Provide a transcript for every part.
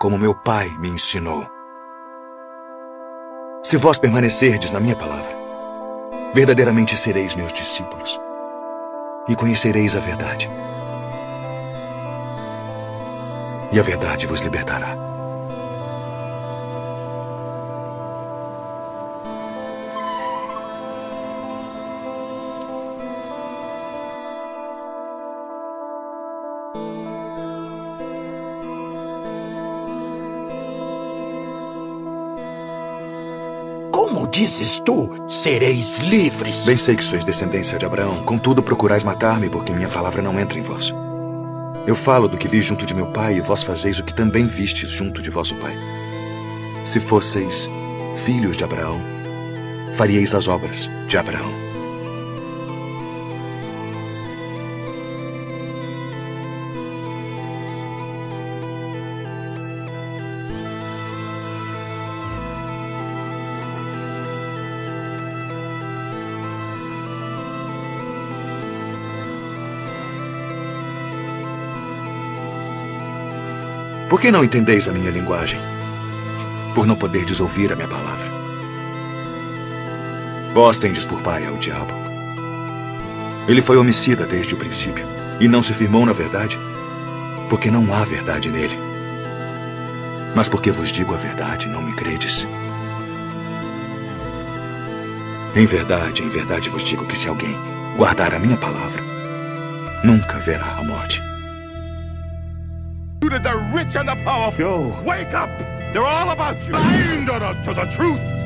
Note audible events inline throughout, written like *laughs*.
como meu pai me ensinou. Se vós permanecerdes na minha palavra, verdadeiramente sereis meus discípulos e conhecereis a verdade. E a verdade vos libertará. Dizes tu, sereis livres. Bem sei que sois descendência de Abraão, contudo procurais matar-me, porque minha palavra não entra em vós. Eu falo do que vi junto de meu pai, e vós fazeis o que também vistes junto de vosso pai. Se fosseis filhos de Abraão, faríeis as obras de Abraão. Por que não entendeis a minha linguagem? Por não poderdes ouvir a minha palavra. Vós tendes por pai ao diabo. Ele foi homicida desde o princípio e não se firmou na verdade, porque não há verdade nele. Mas porque vos digo a verdade, não me credes. Em verdade, em verdade vos digo que se alguém guardar a minha palavra, nunca verá a morte the rich and the powerful. Go. Wake up! They're all about you. Bind us to the truth.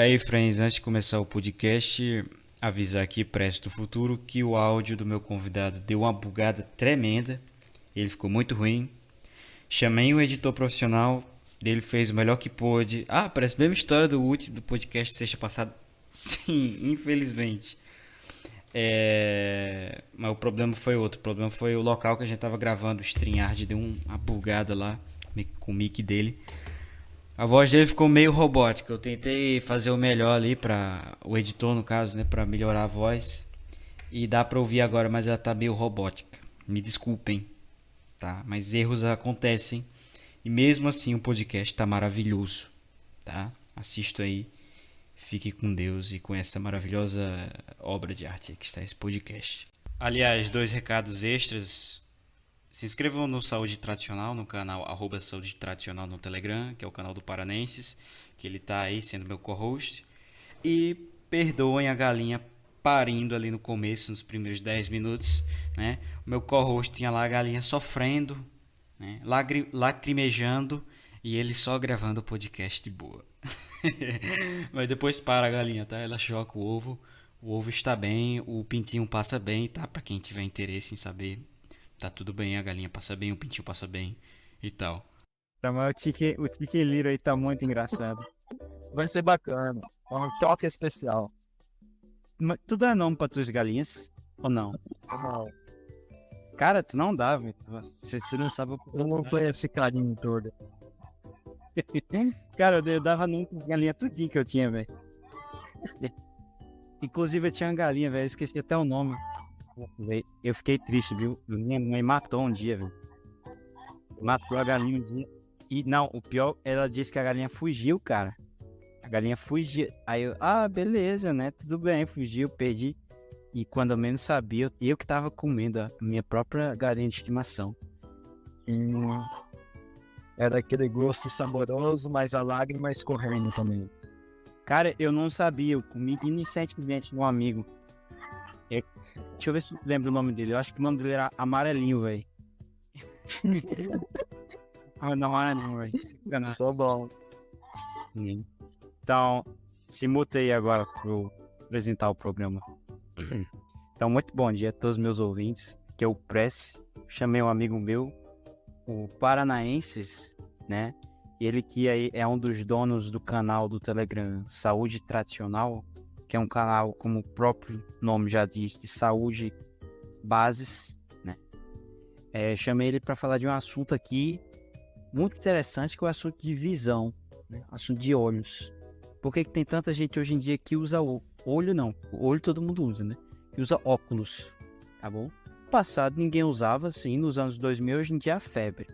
Aí, friends, antes de começar o podcast, avisar aqui, presto do futuro, que o áudio do meu convidado deu uma bugada tremenda. Ele ficou muito ruim. Chamei um editor profissional, ele fez o melhor que pôde. Ah, parece a mesma história do último do podcast sexta passada. *laughs* Sim, infelizmente. É... Mas o problema foi outro. O problema foi o local que a gente tava gravando. O StreamYard deu uma bugada lá com o mic dele. A voz dele ficou meio robótica. Eu tentei fazer o melhor ali para o editor no caso, né, para melhorar a voz. E dá para ouvir agora, mas ela tá meio robótica. Me desculpem, tá? Mas erros acontecem. E mesmo assim o podcast tá maravilhoso, tá? Assisto aí. Fique com Deus e com essa maravilhosa obra de arte que está esse podcast. Aliás, dois recados extras se inscrevam no Saúde Tradicional, no canal arroba Saúde Tradicional no Telegram, que é o canal do Paranenses, que ele está aí sendo meu co-host. E perdoem a galinha parindo ali no começo, nos primeiros 10 minutos. Né? O meu co-host tinha lá a galinha sofrendo, né? lacrimejando, e ele só gravando o podcast de boa. *laughs* Mas depois para a galinha, tá? Ela choca o ovo. O ovo está bem, o pintinho passa bem, tá? Para quem tiver interesse em saber tá tudo bem, a galinha passa bem, o pintinho passa bem e tal. Tá, mas o Tique, o aí tá muito engraçado. Vai ser bacana. É um toque especial. Mas tu dá nome pra tuas galinhas? Ou não? Não. Cara, tu não dá, velho. Você, você não sabe o Eu não conheço esse carinho todo. *laughs* Cara, eu, eu dava nome pras galinhas tudinho que eu tinha, velho. Inclusive eu tinha uma galinha, velho. Esqueci até o nome. Eu fiquei triste, viu? Minha mãe matou um dia, viu? Matou a galinha um dia. E não, o pior, ela disse que a galinha fugiu, cara. A galinha fugiu. Aí eu, ah, beleza, né? Tudo bem, fugiu, perdi. E quando eu menos sabia, eu que tava comendo a minha própria galinha de estimação. Era aquele gosto saboroso, mas a lágrima escorrendo também. Cara, eu não sabia, eu comi inocentemente um amigo. Deixa eu ver se eu lembro o nome dele. Eu acho que o nome dele era Amarelinho, velho. *laughs* ah, não, não, velho. Só bom. Então, se mutei agora para apresentar o programa. *clears throat* Então, muito bom dia a todos os meus ouvintes, que é o Press. Chamei um amigo meu, o Paranaenses, né? Ele que aí é um dos donos do canal do Telegram Saúde Tradicional, que é um canal, como o próprio nome já diz, de saúde bases, né? É, chamei ele para falar de um assunto aqui muito interessante, que é o assunto de visão, né? assunto de olhos. Por que, que tem tanta gente hoje em dia que usa o olho não, o olho todo mundo usa, né? Que usa óculos, tá bom? No passado ninguém usava, assim, nos anos 2000, hoje em dia é a febre.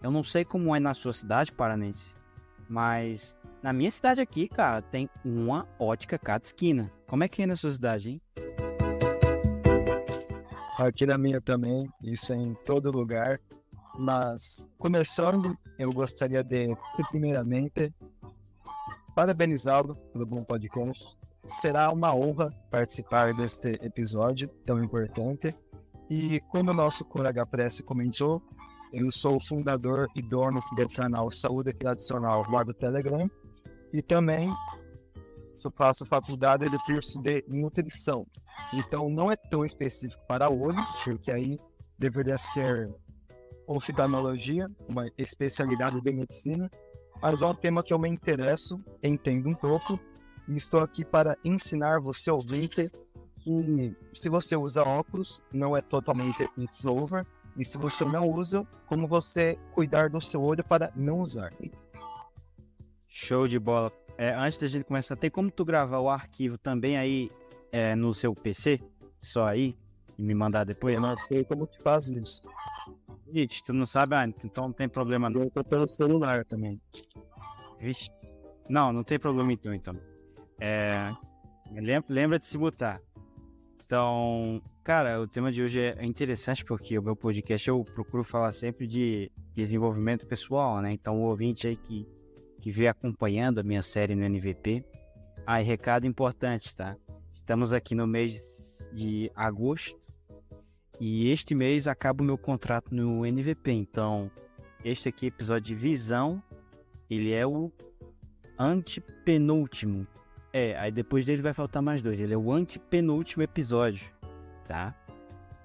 Eu não sei como é na sua cidade, Paranense, mas na minha cidade aqui, cara, tem uma ótica cada esquina. Como é que é na sua cidade, hein? Aqui na minha também, isso é em todo lugar. Mas, começando, eu gostaria de, primeiramente, parabenizá-lo pelo bom podcast. Será uma honra participar deste episódio tão importante. E como o nosso colega Prece comentou, eu sou o fundador e dono do canal Saúde Tradicional lá do Telegram. E também só faço faculdade de curso de nutrição. Então não é tão específico para olho, porque aí deveria ser oftalmologia, uma especialidade de medicina, mas é um tema que eu me interesso, entendo um pouco, e estou aqui para ensinar você ouvinte que se você usa óculos, não é totalmente it's over, e se você não usa, como você cuidar do seu olho para não usar. Show de bola. É, antes da gente começar, tem como tu gravar o arquivo também aí é, no seu PC? Só aí? E me mandar depois? Eu não sei como que faz isso. Ixi, tu não sabe? Ah, então não tem problema não. Eu tô pelo celular também. Vixe. Não, não tem problema então, então. É, lembra, lembra de se botar. Então, cara, o tema de hoje é interessante porque o meu podcast eu procuro falar sempre de desenvolvimento pessoal, né? Então, o ouvinte aí que, que vem acompanhando a minha série no NVP. Ah, e recado importante, tá? Estamos aqui no mês de agosto e este mês acaba o meu contrato no NVP. Então, este aqui, episódio de visão, ele é o antepenúltimo. É, aí depois dele vai faltar mais dois. Ele é o antepenúltimo episódio, tá?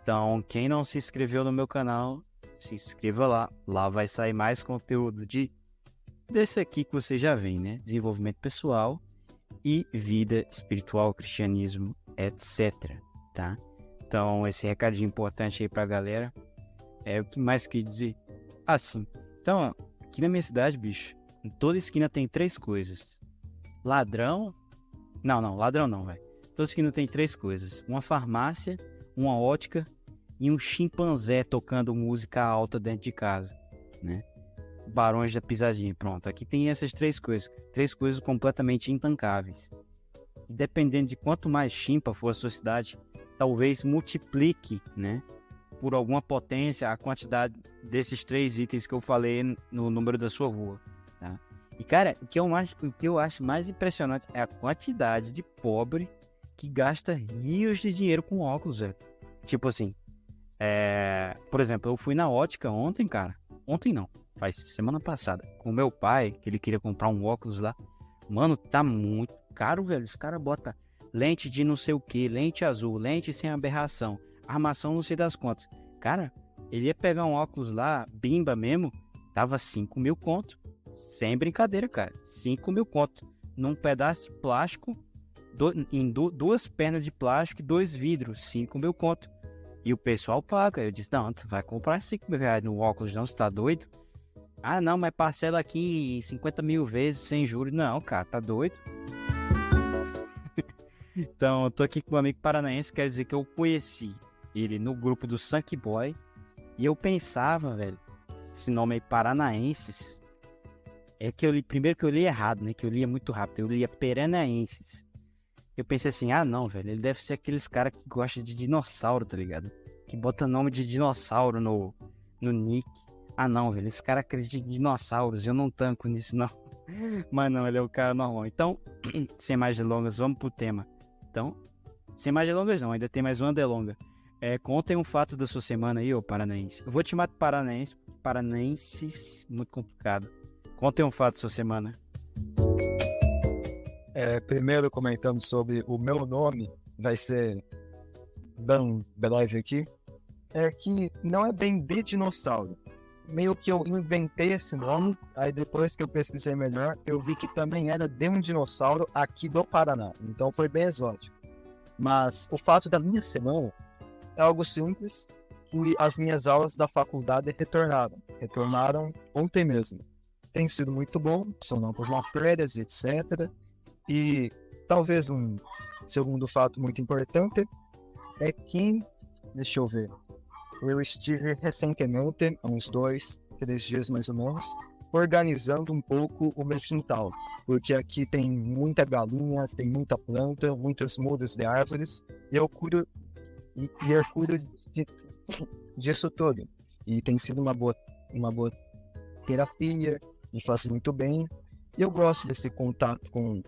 Então, quem não se inscreveu no meu canal, se inscreva lá. Lá vai sair mais conteúdo de desse aqui que você já vem, né? Desenvolvimento pessoal e vida espiritual, cristianismo, etc, tá? Então, esse recadinho importante aí pra galera. É o que mais que dizer? Assim. Então, aqui na minha cidade, bicho, em toda esquina tem três coisas: ladrão. Não, não, ladrão não, velho. Toda esquina tem três coisas: uma farmácia, uma ótica e um chimpanzé tocando música alta dentro de casa, né? Barões da pisadinha, pronto. Aqui tem essas três coisas, três coisas completamente intancáveis. Dependendo de quanto mais chimpa for a sua cidade, talvez multiplique, né? Por alguma potência a quantidade desses três itens que eu falei no número da sua rua, tá? E cara, o que eu acho, o que eu acho mais impressionante é a quantidade de pobre que gasta rios de dinheiro com óculos, velho. Tipo assim, é... por exemplo, eu fui na ótica ontem, cara. Ontem não, faz semana passada, com meu pai, que ele queria comprar um óculos lá. Mano, tá muito caro, velho. Os caras botam lente de não sei o que, lente azul, lente sem aberração, armação não sei das contas. Cara, ele ia pegar um óculos lá, bimba mesmo, tava 5 mil conto. Sem brincadeira, cara. 5 mil conto. Num pedaço de plástico, do, em du, duas pernas de plástico e dois vidros, 5 mil conto. E o pessoal paga. Eu disse, não, tu vai comprar 5 mil reais no óculos, não, você tá doido? Ah, não, mas parcela aqui em 50 mil vezes sem juros. Não, cara, tá doido? *laughs* então, eu tô aqui com um amigo paranaense, quer dizer que eu conheci ele no grupo do Sanky Boy. E eu pensava, velho, esse nome aí, Paranaenses, é que eu li, primeiro que eu li errado, né? Que eu lia muito rápido, eu lia Peranaenses. eu pensei assim, ah não, velho, ele deve ser aqueles cara que gosta de dinossauro, tá ligado? Que bota nome de dinossauro no, no nick. Ah não, velho, esse cara acredita em dinossauros, eu não tanco nisso não. *laughs* Mas não, ele é o cara normal. Então, *clears throat* sem mais delongas, vamos pro tema. Então, sem mais delongas não, ainda tem mais uma delonga. É, contem um fato da sua semana aí, ô paranaense. Eu vou te chamar de paranaense, paranaenses, muito complicado. Contem um fato da sua semana. É, primeiro comentando sobre o meu nome, vai ser Dan Belive aqui, é que não é bem de dinossauro. Meio que eu inventei esse nome, aí depois que eu pesquisei melhor, eu vi que também era de um dinossauro aqui do Paraná. Então foi bem exótico. Mas o fato da minha semana é algo simples, que as minhas aulas da faculdade retornaram. Retornaram ontem mesmo. Tem sido muito bom, são novas matérias, etc. E talvez um segundo fato muito importante é que, deixa eu ver, eu estive recentemente, há uns dois, três dias mais ou menos, organizando um pouco o meu quintal, porque aqui tem muita galinha, tem muita planta, muitos muros de árvores, e eu cuido, e, e eu cuido de, disso tudo. E tem sido uma boa, uma boa terapia, me faz muito bem, e eu gosto desse contato com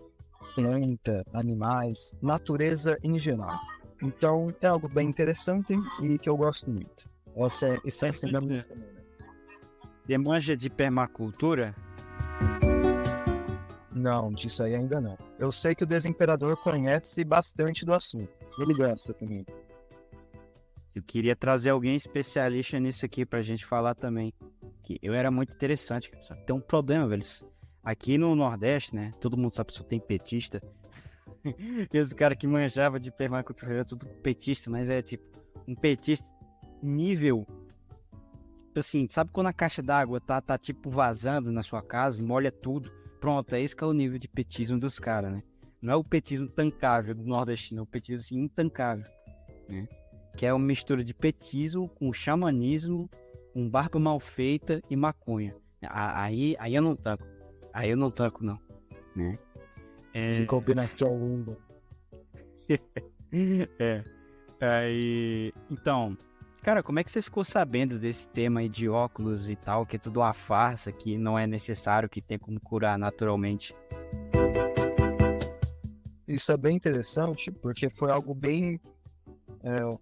planta, animais, natureza em geral. Então é algo bem interessante e que eu gosto muito. Isso assim da minha semana. Você manja de permacultura? Não, disso aí ainda não. Eu sei que o Desemperador conhece bastante do assunto. Ele gosta também. Eu queria trazer alguém especialista nisso aqui pra gente falar também. Que eu era muito interessante. Só que tem um problema, velho. Aqui no Nordeste, né? Todo mundo sabe que só tem petista. *laughs* Esse cara que manjava de permacultura era tudo petista, mas é tipo um petista nível. Assim, sabe quando a caixa d'água tá, tá tipo vazando na sua casa, molha tudo? Pronto, é esse que é o nível de petismo dos caras, né? Não é o petismo tancável do nordestino, é o petismo assim, intancável, né? Que é uma mistura de petismo com xamanismo, com barba mal feita e maconha. Aí, aí eu não tanco. Aí eu não tanco, não. Né? É... De combinação linda. *laughs* é. Aí. Então. Cara, como é que você ficou sabendo desse tema aí de óculos e tal, que é tudo uma farsa, que não é necessário, que tem como curar naturalmente? Isso é bem interessante, porque foi algo bem é,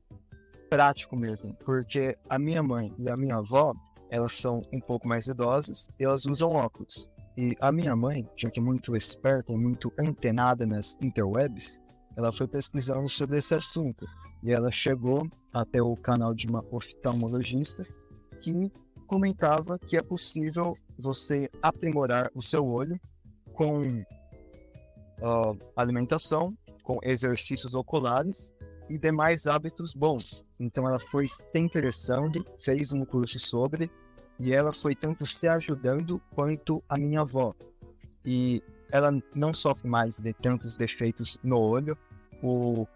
prático mesmo. Porque a minha mãe e a minha avó, elas são um pouco mais idosas e elas usam óculos. E a minha mãe, já que é muito esperta, muito antenada nas interwebs, ela foi pesquisando sobre esse assunto. E ela chegou até o canal de uma oftalmologista que comentava que é possível você aprimorar o seu olho com uh, alimentação, com exercícios oculares e demais hábitos bons. Então ela foi se interessando, fez um curso sobre e ela foi tanto se ajudando quanto a minha avó. E ela não sofre mais de tantos defeitos no olho. O,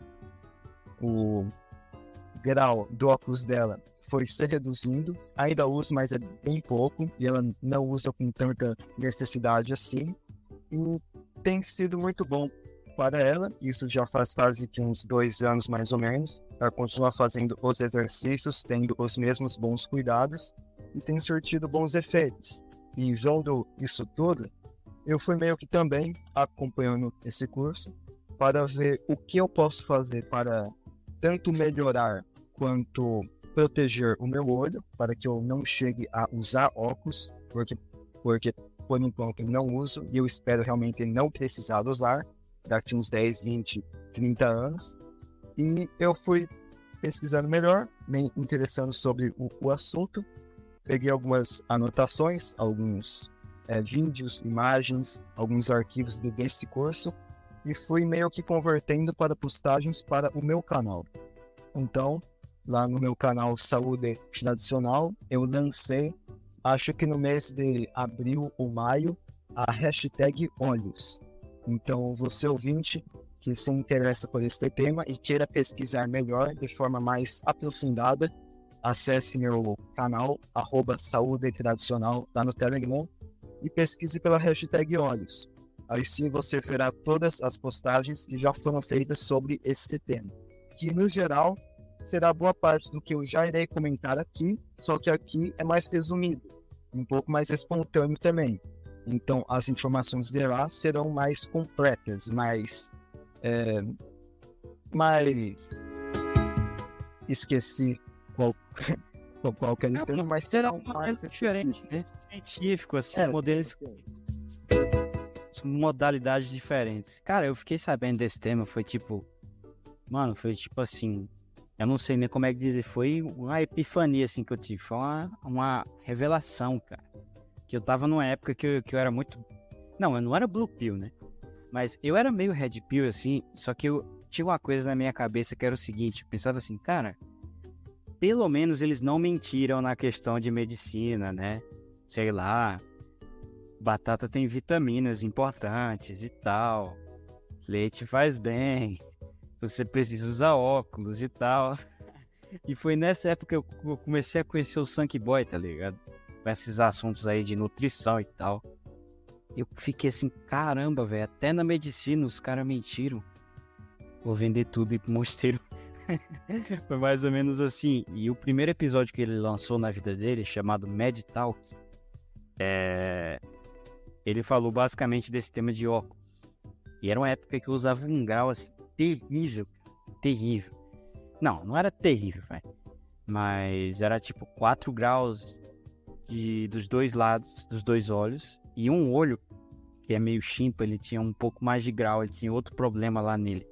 o grau do óculos dela foi se reduzindo. Ainda usa, mas é bem pouco. E ela não usa com tanta necessidade assim. E tem sido muito bom para ela. Isso já faz quase que uns dois anos mais ou menos. Ela continua fazendo os exercícios, tendo os mesmos bons cuidados e tem surtido bons efeitos. E vendo isso tudo, eu fui meio que também acompanhando esse curso para ver o que eu posso fazer para tanto melhorar quanto proteger o meu olho, para que eu não chegue a usar óculos, porque, porque por enquanto eu não uso e eu espero realmente não precisar usar daqui uns 10, 20, 30 anos. E eu fui pesquisando melhor, me interessando sobre o, o assunto peguei algumas anotações, alguns é, vídeos, imagens, alguns arquivos desse curso e fui meio que convertendo para postagens para o meu canal. Então, lá no meu canal Saúde Tradicional, eu lancei, acho que no mês de abril ou maio, a hashtag Olhos. Então, você ouvinte que se interessa por este tema e queira pesquisar melhor de forma mais aprofundada, acesse meu canal, arroba Saúde Tradicional, lá no Telegram, e pesquise pela hashtag Olhos. Aí sim você verá todas as postagens que já foram feitas sobre este tema, que no geral será boa parte do que eu já irei comentar aqui, só que aqui é mais resumido, um pouco mais espontâneo também. Então as informações de lá serão mais completas, mais. É, mais. Esqueci qual, qual que é o termo, mas será um mais diferente, né? Científico, assim, é, modelos. Modalidades diferentes. Cara, eu fiquei sabendo desse tema, foi tipo. Mano, foi tipo assim. Eu não sei nem como é que dizer. Foi uma epifania, assim, que eu tive. Foi uma, uma revelação, cara. Que eu tava numa época que eu, que eu era muito. Não, eu não era Blue Pill, né? Mas eu era meio Red Pill, assim. Só que eu tinha uma coisa na minha cabeça que era o seguinte: eu pensava assim, cara. Pelo menos eles não mentiram na questão de medicina, né? Sei lá. Batata tem vitaminas importantes e tal. Leite faz bem. Você precisa usar óculos e tal. E foi nessa época que eu comecei a conhecer o Sank Boy, tá ligado? com esses assuntos aí de nutrição e tal. Eu fiquei assim, caramba, velho, até na medicina os caras mentiram. Vou vender tudo e mosteiro. *laughs* Foi mais ou menos assim. E o primeiro episódio que ele lançou na vida dele, chamado Mad Talk, é... ele falou basicamente desse tema de óculos. E era uma época que eu usava um grau assim, terrível, terrível. Não, não era terrível, velho. Mas era tipo 4 graus de, dos dois lados, dos dois olhos, e um olho, que é meio chimpa, ele tinha um pouco mais de grau, ele tinha outro problema lá nele.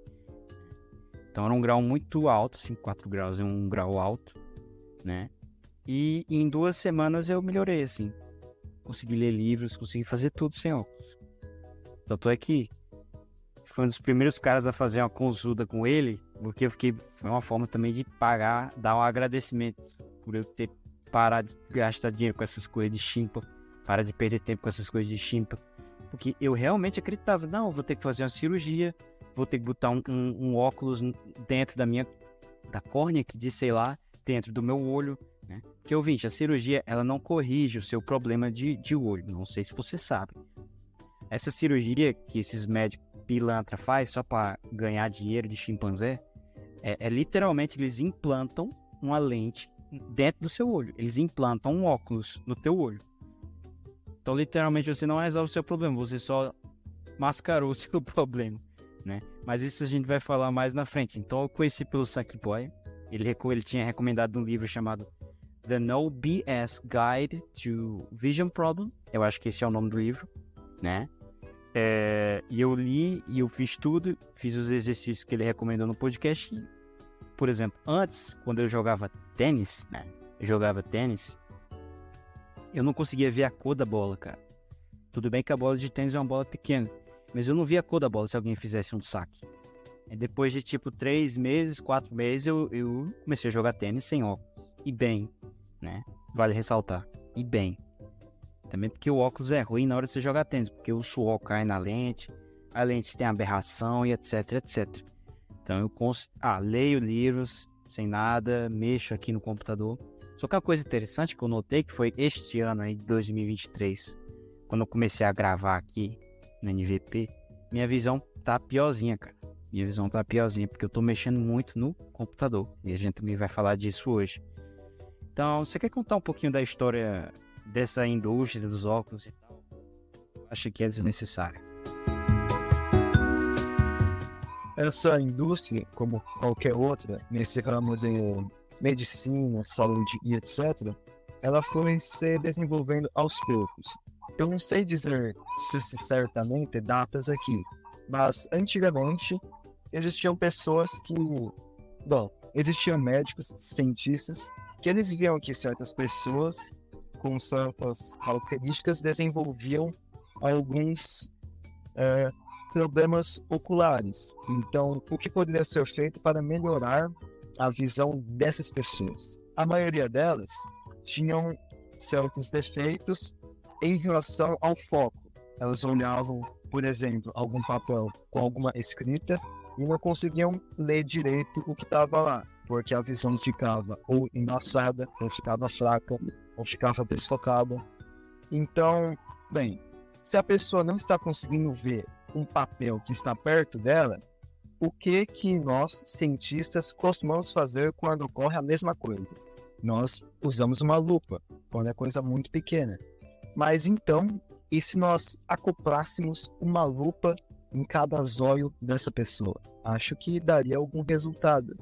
Então era um grau muito alto, assim, 4 graus é um grau alto, né? E em duas semanas eu melhorei, assim. Consegui ler livros, consegui fazer tudo sem óculos. Tanto é que foi um dos primeiros caras a fazer uma consulta com ele, porque eu fiquei. Foi uma forma também de pagar, dar um agradecimento por eu ter parar de gastar dinheiro com essas coisas de chimpa, parar de perder tempo com essas coisas de chimpa. Porque eu realmente acreditava, não, vou ter que fazer uma cirurgia, vou ter que botar um, um, um óculos dentro da minha, da córnea, que diz, sei lá, dentro do meu olho, né? Porque, ouvinte, a cirurgia, ela não corrige o seu problema de, de olho, não sei se você sabe. Essa cirurgia que esses médicos pilantra faz só para ganhar dinheiro de chimpanzé, é, é literalmente eles implantam uma lente dentro do seu olho. Eles implantam um óculos no teu olho. Então, literalmente, você não resolve o seu problema, você só mascarou o *laughs* seu problema, né? Mas isso a gente vai falar mais na frente. Então, eu conheci pelo Sackboy. Ele, ele tinha recomendado um livro chamado The No BS Guide to Vision Problem. Eu acho que esse é o nome do livro, né? É, e eu li e eu fiz tudo, fiz os exercícios que ele recomendou no podcast por exemplo, antes, quando eu jogava tênis, né? Eu jogava tênis, eu não conseguia ver a cor da bola, cara. Tudo bem que a bola de tênis é uma bola pequena, mas eu não via a cor da bola se alguém fizesse um saque. E depois de tipo três meses, quatro meses, eu, eu comecei a jogar tênis sem óculos. E bem, né? Vale ressaltar. E bem. Também porque o óculos é ruim na hora de você jogar tênis, porque o suor cai na lente, a lente tem aberração e etc, etc. Então eu cons... ah, leio livros sem nada, mexo aqui no computador. Só que a coisa interessante que eu notei que foi este ano aí, 2023, quando eu comecei a gravar aqui no NVP, minha visão tá piorzinha, cara. Minha visão tá piorzinha, porque eu tô mexendo muito no computador. E a gente também vai falar disso hoje. Então, você quer contar um pouquinho da história dessa indústria dos óculos e tal? Acho que é desnecessário. essa indústria, como qualquer outra, nesse ramo de medicina, saúde e etc., ela foi se desenvolvendo aos poucos. Eu não sei dizer se, certamente datas aqui, mas antigamente existiam pessoas que, bom, existiam médicos, cientistas, que eles viam que certas pessoas com certas características desenvolviam alguns é, problemas oculares. Então, o que poderia ser feito para melhorar a visão dessas pessoas? A maioria delas tinham certos defeitos em relação ao foco. Elas olhavam, por exemplo, algum papel com alguma escrita e não conseguiam ler direito o que estava lá, porque a visão ficava ou embaçada, ou ficava fraca, ou ficava desfocada. Então, bem, se a pessoa não está conseguindo ver um papel que está perto dela, o que que nós cientistas costumamos fazer quando ocorre a mesma coisa? Nós usamos uma lupa quando é coisa muito pequena. Mas então, e se nós acoplássemos uma lupa em cada zóio dessa pessoa? Acho que daria algum resultado.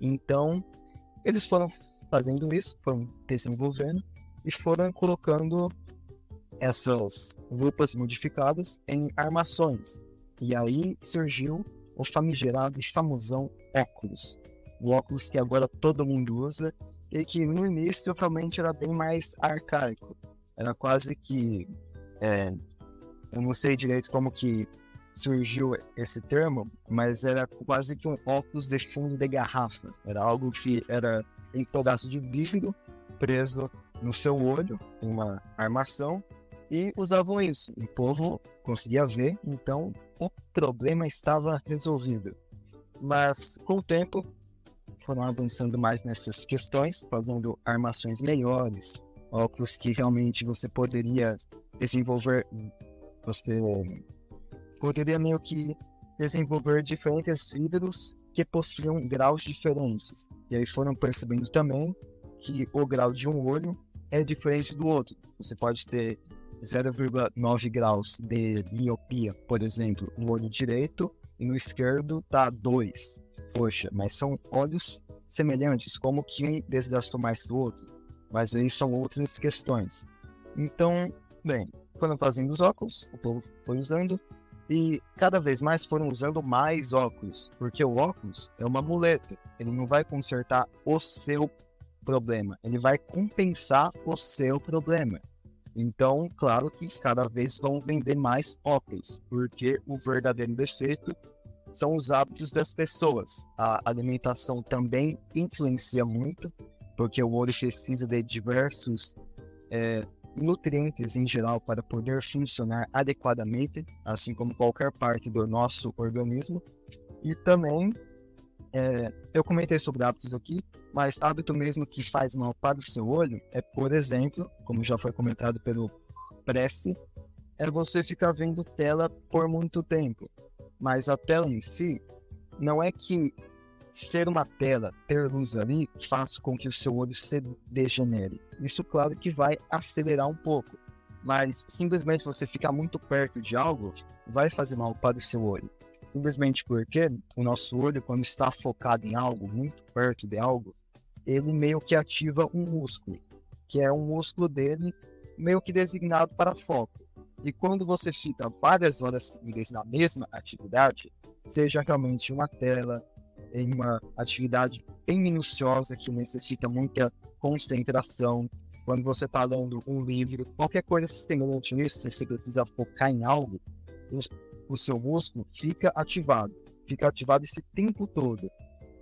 Então, eles foram fazendo isso, foram desenvolvendo e foram colocando essas lupas modificadas em armações. E aí surgiu o famigerado e famosão óculos. O óculos que agora todo mundo usa e que no início realmente era bem mais arcaico. Era quase que. É, eu não sei direito como que surgiu esse termo, mas era quase que um óculos de fundo de garrafa. Era algo que era em pedaço de vidro preso no seu olho, uma armação, e usavam isso. O povo conseguia ver, então o problema estava resolvido. Mas com o tempo foram avançando mais nessas questões, fazendo armações melhores, óculos que realmente você poderia desenvolver, você poderia meio que desenvolver diferentes vidros que possuíam graus diferentes. E aí foram percebendo também que o grau de um olho é diferente do outro. Você pode ter 0,9 graus de miopia, por exemplo, no olho direito e no esquerdo tá 2. Poxa, mas são olhos semelhantes, como que um desgastou mais do outro? Mas aí são outras questões. Então, bem, foram fazendo os óculos, o povo foi usando, e cada vez mais foram usando mais óculos, porque o óculos é uma muleta, ele não vai consertar o seu problema, ele vai compensar o seu problema. Então, claro que cada vez vão vender mais óculos, porque o verdadeiro defeito são os hábitos das pessoas. A alimentação também influencia muito, porque o olho precisa de diversos é, nutrientes em geral para poder funcionar adequadamente, assim como qualquer parte do nosso organismo. E também, é, eu comentei sobre hábitos aqui, mas hábito mesmo que faz mal para o seu olho é, por exemplo, como já foi comentado pelo Prece, é você ficar vendo tela por muito tempo. Mas a tela em si não é que ser uma tela, ter luz ali, faz com que o seu olho se degenere. Isso, claro, que vai acelerar um pouco. Mas simplesmente você ficar muito perto de algo vai fazer mal para o seu olho. Simplesmente porque o nosso olho, quando está focado em algo, muito perto de algo, ele meio que ativa um músculo, que é um músculo dele meio que designado para foco. E quando você fica várias horas seguidas na mesma atividade, seja realmente uma tela, em uma atividade bem minuciosa que necessita muita concentração, quando você está lendo um livro, qualquer coisa semelhante nisso, se você precisa focar em algo, o, seu músculo fica ativado, fica ativado esse tempo todo.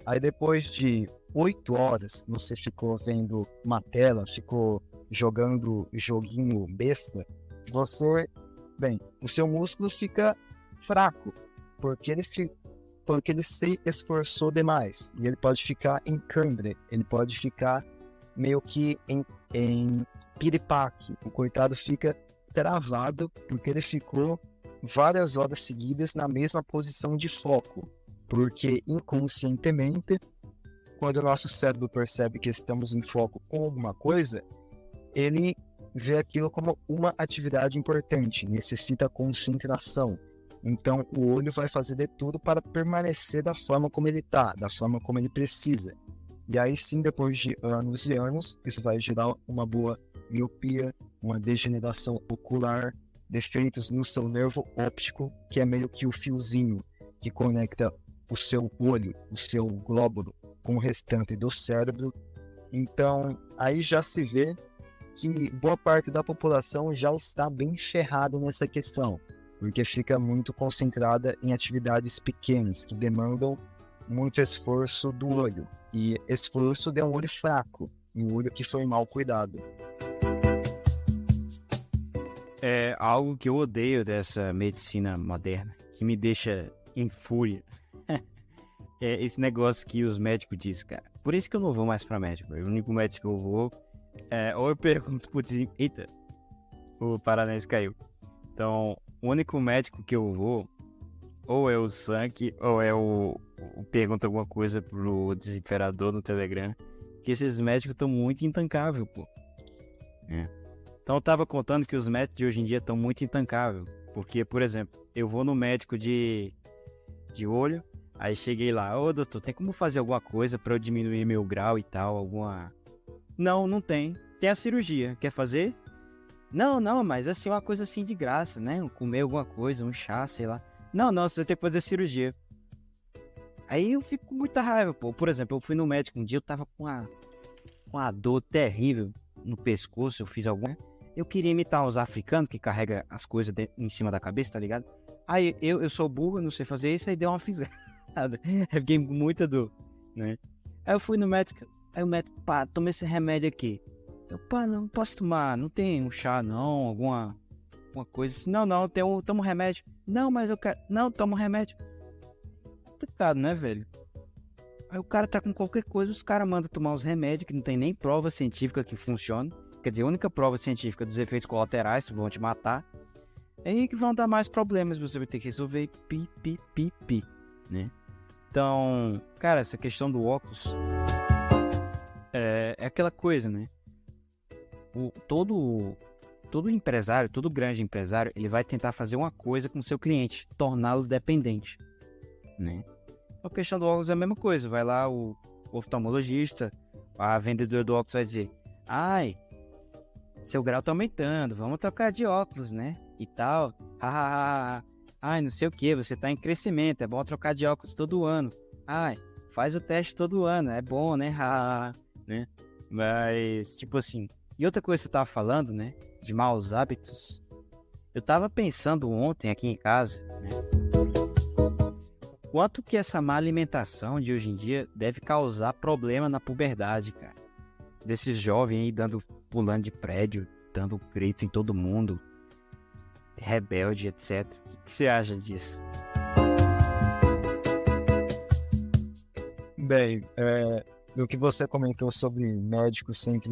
Aí depois de oito horas você ficou vendo uma tela, ficou jogando joguinho besta, você, bem, o seu músculo fica fraco, porque ele, porque ele se esforçou demais. E ele pode ficar em câimbra, ele pode ficar meio que em, em piripaque. O coitado fica travado porque ele ficou várias horas seguidas na mesma posição de foco. Porque inconscientemente, quando o nosso cérebro percebe que estamos em foco com alguma coisa, ele vê aquilo como uma atividade importante, necessita concentração. Então, o olho vai fazer de tudo para permanecer da forma como ele está, da forma como ele precisa. E aí sim, depois de anos e anos, isso vai gerar uma boa miopia, uma degeneração ocular, defeitos no seu nervo óptico, que é meio que o fiozinho que conecta o seu olho, o seu glóbulo, com o restante do cérebro. Então, aí já se vê que boa parte da população já está bem ferrado nessa questão, porque fica muito concentrada em atividades pequenas que demandam muito esforço do olho e esforço de um olho fraco, um olho que foi mal cuidado. É algo que eu odeio dessa medicina moderna, que me deixa em fúria. *laughs* é esse negócio que os médicos dizem, cara. Por isso que eu não vou mais para médico. O único médico que eu vou é, ou eu pergunto, putz, eita, o Paranense caiu. Então, o único médico que eu vou, ou é o Sank, ou é o, o pergunta alguma coisa pro desemperador no Telegram, que esses médicos estão muito intancáveis, pô. É. Então eu tava contando que os médicos de hoje em dia estão muito intancáveis. Porque, por exemplo, eu vou no médico de, de olho, aí cheguei lá, ô doutor, tem como fazer alguma coisa para eu diminuir meu grau e tal? Alguma. Não, não tem. Tem a cirurgia. Quer fazer? Não, não, mas assim, uma coisa assim de graça, né? Comer alguma coisa, um chá, sei lá. Não, não, você tem que fazer cirurgia. Aí eu fico com muita raiva, pô. Por exemplo, eu fui no médico um dia, eu tava com uma, com uma dor terrível no pescoço, eu fiz alguma. Eu queria imitar os africanos que carrega as coisas de, em cima da cabeça, tá ligado? Aí eu, eu sou burro, não sei fazer isso, aí deu uma *laughs* fisgada. eu fiquei com muita dor, né? Aí eu fui no médico, aí o médico, pá, toma esse remédio aqui. Eu, não posso tomar, não tem um chá não, alguma, alguma coisa assim. Não, não, tem um, toma um remédio. Não, mas eu quero, não, toma um remédio complicado, né, velho? Aí o cara tá com qualquer coisa, os caras mandam tomar os remédios que não tem nem prova científica que funciona. Quer dizer, a única prova científica dos efeitos colaterais vão te matar. É aí que vão dar mais problemas, você vai ter que resolver pi, pi, pi, pi, né? Então, cara, essa questão do óculos é, é aquela coisa, né? O, todo, todo empresário, todo grande empresário, ele vai tentar fazer uma coisa com seu cliente, torná-lo dependente né? A questão do óculos é a mesma coisa. Vai lá o oftalmologista, a vendedora do óculos vai dizer: Ai, seu grau tá aumentando, vamos trocar de óculos, né? E tal. Ai, não sei o que, você tá em crescimento, é bom trocar de óculos todo ano. Ai, faz o teste todo ano, é bom, né? né? Mas, tipo assim. E outra coisa que você tava falando, né? De maus hábitos. Eu tava pensando ontem aqui em casa, né? quanto que essa má alimentação de hoje em dia deve causar problema na puberdade, cara. Desses jovens aí dando, pulando de prédio, dando grito em todo mundo, rebelde, etc. O que você acha disso? Bem, é, do que você comentou sobre médicos sempre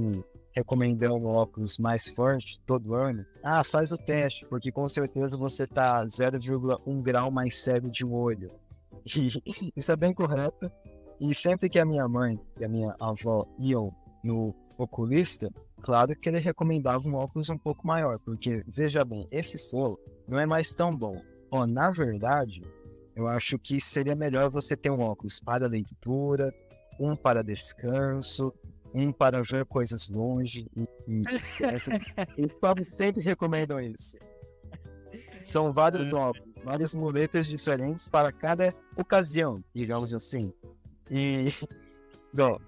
recomendando óculos mais forte todo ano, ah, faz o teste, porque com certeza você tá 0,1 grau mais cego de um olho. *laughs* E isso é bem correto. E sempre que a minha mãe e a minha avó iam no oculista, claro que ele recomendava um óculos um pouco maior, porque veja bem, esse solo não é mais tão bom. Ó, na verdade, eu acho que seria melhor você ter um óculos para leitura, um para descanso, um para ver coisas longe. E, e, *laughs* eles sempre recomendam isso. São vários é. óculos, várias muletas diferentes para cada ocasião, digamos assim. E, *laughs* bom,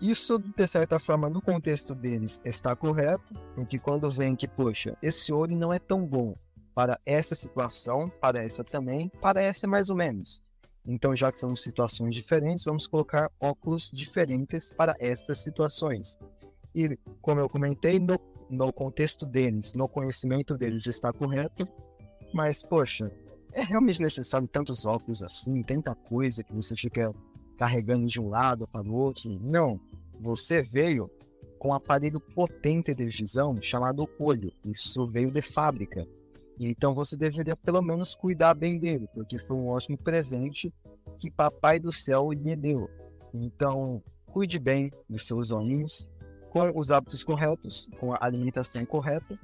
isso, de certa forma, no contexto deles, está correto, porque quando vem que, poxa, esse olho não é tão bom para essa situação, para essa também, para essa mais ou menos. Então, já que são situações diferentes, vamos colocar óculos diferentes para estas situações. E, como eu comentei, no, no contexto deles, no conhecimento deles está correto, mas, poxa, é realmente necessário tantos óculos assim, tanta coisa que você fica carregando de um lado para o outro? Não. Você veio com um aparelho potente de visão chamado olho. Isso veio de fábrica. Então você deveria pelo menos cuidar bem dele, porque foi um ótimo presente que Papai do Céu lhe deu. Então, cuide bem dos seus olhinhos, com os hábitos corretos, com a alimentação correta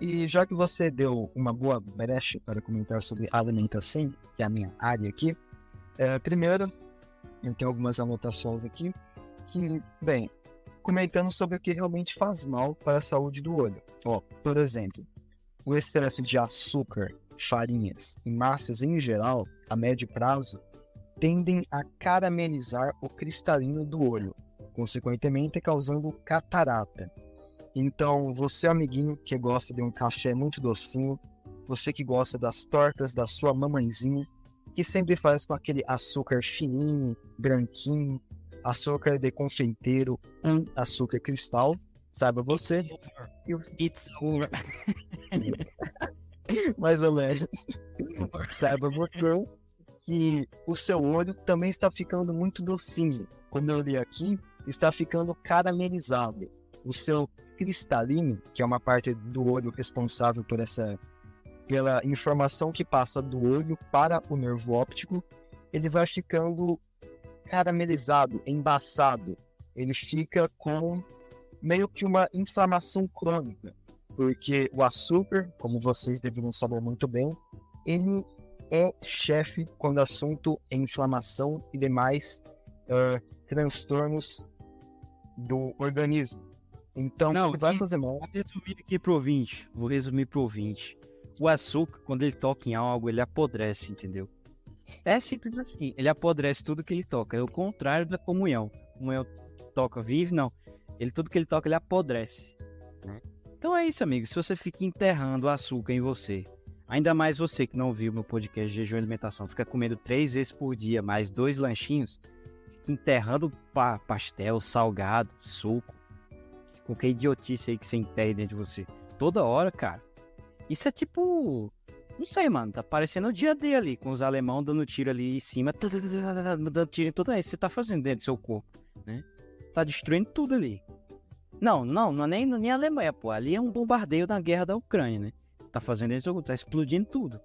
e já que você deu uma boa brecha para comentar sobre alimentação, que é a minha área aqui, é, primeiro, eu tenho algumas anotações aqui, que, bem, comentando sobre o que realmente faz mal para a saúde do olho. Ó, por exemplo, o excesso de açúcar, farinhas e massas em geral, a médio prazo, tendem a caramelizar o cristalino do olho, consequentemente causando catarata, então, você, amiguinho, que gosta de um café muito docinho, você que gosta das tortas da sua mamãezinha, que sempre faz com aquele açúcar fininho, branquinho, açúcar de confeiteiro, um açúcar cristal, saiba você. It's over. Mais ou menos. saiba você que o seu olho também está ficando muito docinho. Como eu li aqui, está ficando caramelizado. O seu cristalino, que é uma parte do olho responsável por essa pela informação que passa do olho para o nervo óptico, ele vai ficando caramelizado, embaçado. Ele fica com meio que uma inflamação crônica, porque o açúcar, como vocês deveriam saber muito bem, ele é chefe quando o assunto é inflamação e demais uh, transtornos do organismo. Então, Não, vai fazer mal. Vou resumir aqui pro ouvinte. Vou resumir pro ouvinte. O açúcar, quando ele toca em algo, ele apodrece, entendeu? É simples assim. Ele apodrece tudo que ele toca. É o contrário da comunhão. Comunhão toca, vive, não. Ele tudo que ele toca, ele apodrece. né? Então é isso, amigo. Se você fica enterrando o açúcar em você, ainda mais você que não viu meu podcast de jejum e alimentação, fica comendo três vezes por dia, mais dois lanchinhos, fica enterrando pa- pastel, salgado, suco, qualquer idiotice aí que você enterre dentro de você. Toda hora, cara. Isso é tipo. Não sei, mano. Tá parecendo o dia D ali, com os alemão dando tiro ali em cima, dando tiro em tudo isso. Você tá fazendo dentro do seu corpo, né? Tá destruindo tudo ali. Não, não, não é nem, nem a Alemanha, pô. Ali é um bombardeio na guerra da Ucrânia, né? Tá fazendo corpo, tá explodindo tudo.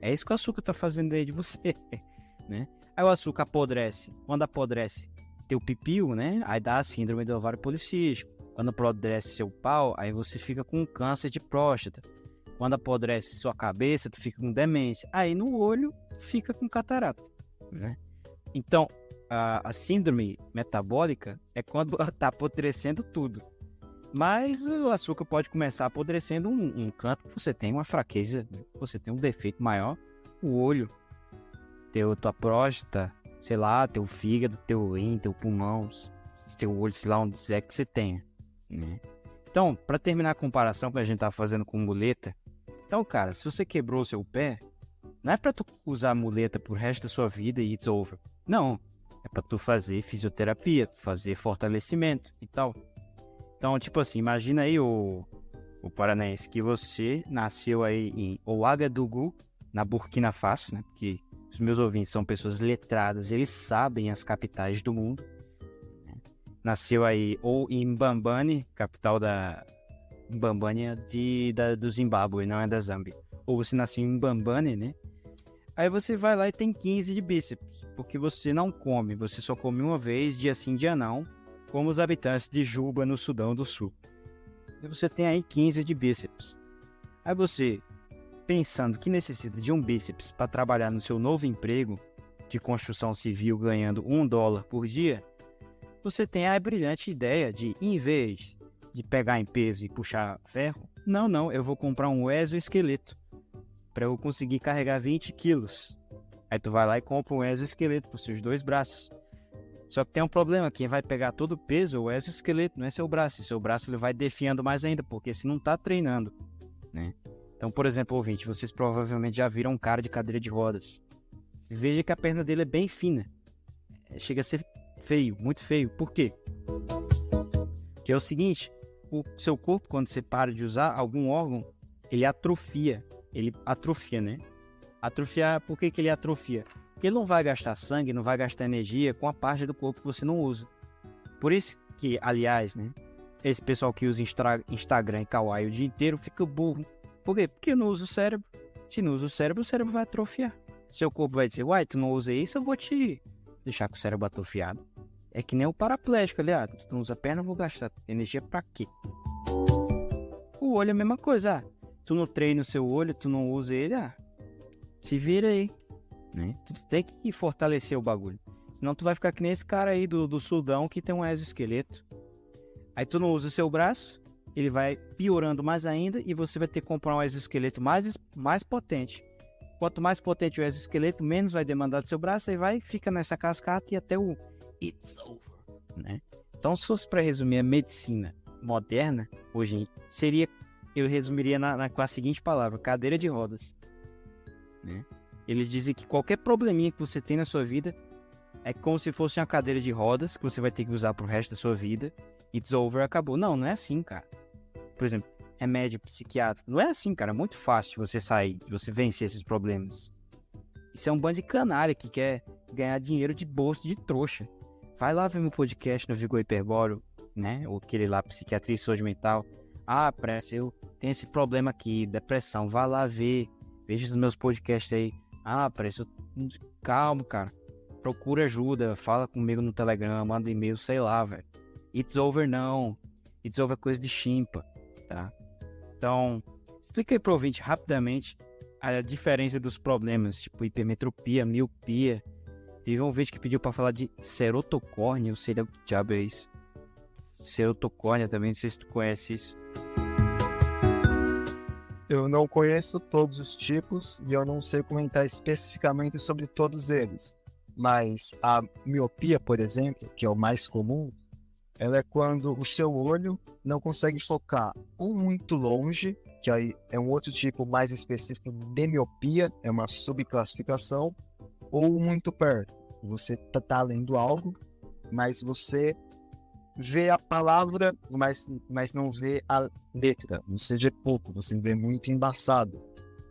É isso que o açúcar tá fazendo dentro de você, *laughs* né? Aí o açúcar apodrece. Quando apodrece teu pipio, né? Aí dá a síndrome do ovário policístico. Quando apodrece seu pau, aí você fica com câncer de próstata. Quando apodrece sua cabeça, tu fica com demência. Aí no olho, fica com catarata. Né? Então, a, a síndrome metabólica é quando *laughs* tá apodrecendo tudo. Mas o açúcar pode começar apodrecendo um, um canto que você tem uma fraqueza, você tem um defeito maior. O olho, teu, tua próstata, sei lá, teu fígado, teu rim, teu pulmão, teu olho, sei lá onde é que você tenha. Né? Então, para terminar a comparação que a gente tá fazendo com muleta, então, cara, se você quebrou seu pé, não é para tu usar muleta pro resto da sua vida e it's over. Não, é para tu fazer fisioterapia, tu fazer fortalecimento e tal. Então, tipo assim, imagina aí o, o paranaense que você nasceu aí em Ouagadougou, na Burkina Faso, né? Porque os meus ouvintes são pessoas letradas, eles sabem as capitais do mundo. né? Nasceu aí ou em Mbambane, capital da Mbambane é de, da, do Zimbábue, não é da Zâmbia. Ou você nasceu em Mbambane, né? Aí você vai lá e tem 15 de bíceps, porque você não come, você só come uma vez, dia sim, dia não, como os habitantes de Juba, no Sudão do Sul. E você tem aí 15 de bíceps. Aí você, pensando que necessita de um bíceps para trabalhar no seu novo emprego de construção civil ganhando um dólar por dia, você tem a brilhante ideia de, em vez de pegar em peso e puxar ferro, não, não, eu vou comprar um exoesqueleto para eu conseguir carregar 20 quilos. Aí tu vai lá e compra um exoesqueleto para os seus dois braços. Só que tem um problema, quem vai pegar todo o peso é o exoesqueleto, não é seu braço. E seu braço ele vai defiando mais ainda, porque se não tá treinando, né? Então, por exemplo, ouvinte, vocês provavelmente já viram um cara de cadeira de rodas. Veja que a perna dele é bem fina. É, Chega a ser feio, muito feio. Por quê? Que é o seguinte, o seu corpo, quando você para de usar algum órgão, ele atrofia. Ele atrofia, né? Atrofiar, por que, que ele atrofia? Porque não vai gastar sangue, não vai gastar energia com a parte do corpo que você não usa. Por isso que, aliás, né? Esse pessoal que usa Instagram e Kawaii o dia inteiro fica burro. Por quê? Porque não usa o cérebro. Se não usa o cérebro, o cérebro vai atrofiar. Seu corpo vai dizer, uai, tu não usa isso, eu vou te deixar com o cérebro atrofiado. É que nem o paraplégico, aliás. Tu não usa a perna, eu vou gastar energia pra quê? O olho é a mesma coisa. Ah, tu não treina o seu olho, tu não usa ele, ah, se vira aí. Né? Tu tem que fortalecer o bagulho. Senão tu vai ficar que nem esse cara aí do, do Sudão que tem um exoesqueleto. Aí tu não usa o seu braço, ele vai piorando mais ainda e você vai ter que comprar um exoesqueleto mais, mais potente. Quanto mais potente o exoesqueleto, menos vai demandar do seu braço, aí vai, fica nessa cascata e até o it's over, né? Então, se fosse para resumir a medicina moderna, hoje seria, eu resumiria na, na- com a seguinte palavra, cadeira de rodas, né? Eles dizem que qualquer probleminha que você tem na sua vida é como se fosse uma cadeira de rodas que você vai ter que usar pro resto da sua vida. It's over, acabou. Não, não é assim, cara. Por exemplo, remédio psiquiátrico. Não é assim, cara. É muito fácil você sair, você vencer esses problemas. Isso é um bando de canalha que quer ganhar dinheiro de bolso de trouxa. Vai lá ver meu podcast no Vigor Hiperbóreo, né? Ou aquele lá, Psiquiatria e Saúde Mental. Ah, pressa, eu tenho esse problema aqui, depressão. Vai lá ver. Veja os meus podcasts aí. Ah, parece. Calma, cara. Procura ajuda. Fala comigo no Telegram. Manda e-mail, sei lá, velho. It's over não. It's over é coisa de chimpa, tá? Então, explica aí pro ouvinte rapidamente a diferença dos problemas, tipo hipermetropia, miopia. Teve um vídeo que pediu para falar de serotocórnia, eu sei o que diabo é isso. Serotocórnia também, não sei se tu conhece isso. Eu não conheço todos os tipos e eu não sei comentar especificamente sobre todos eles. Mas a miopia, por exemplo, que é o mais comum, ela é quando o seu olho não consegue focar ou muito longe, que aí é um outro tipo mais específico de miopia, é uma subclassificação, ou muito perto. Você tá, tá lendo algo, mas você vê a palavra, mas, mas não vê a letra. Você vê pouco, você vê muito embaçado.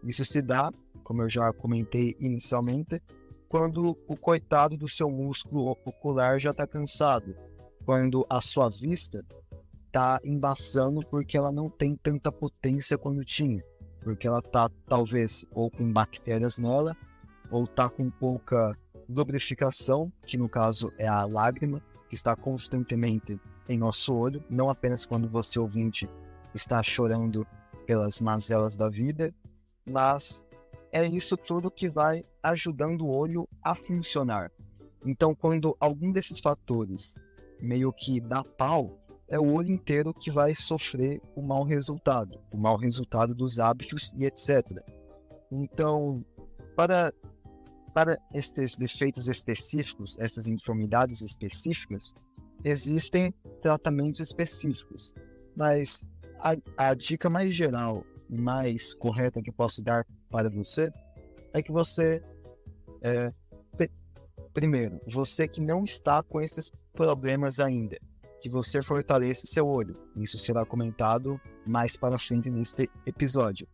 Isso se dá, como eu já comentei inicialmente, quando o coitado do seu músculo ocular já está cansado quando a sua vista tá embaçando porque ela não tem tanta potência quando tinha. Porque ela tá talvez ou com bactérias nela, ou tá com pouca lubrificação, que no caso é a lágrima, que está constantemente em nosso olho, não apenas quando você ouvinte está chorando pelas mazelas da vida, mas é isso tudo que vai ajudando o olho a funcionar. Então, quando algum desses fatores meio que dá pau, é o olho inteiro que vai sofrer o mau resultado, o mau resultado dos hábitos e etc. Então, para, para estes defeitos específicos, essas enfermidades específicas, existem tratamentos específicos, mas a, a dica mais geral e mais correta que eu posso dar para você é que você é, Primeiro, você que não está com esses problemas ainda, que você fortaleça seu olho. Isso será comentado mais para frente neste episódio.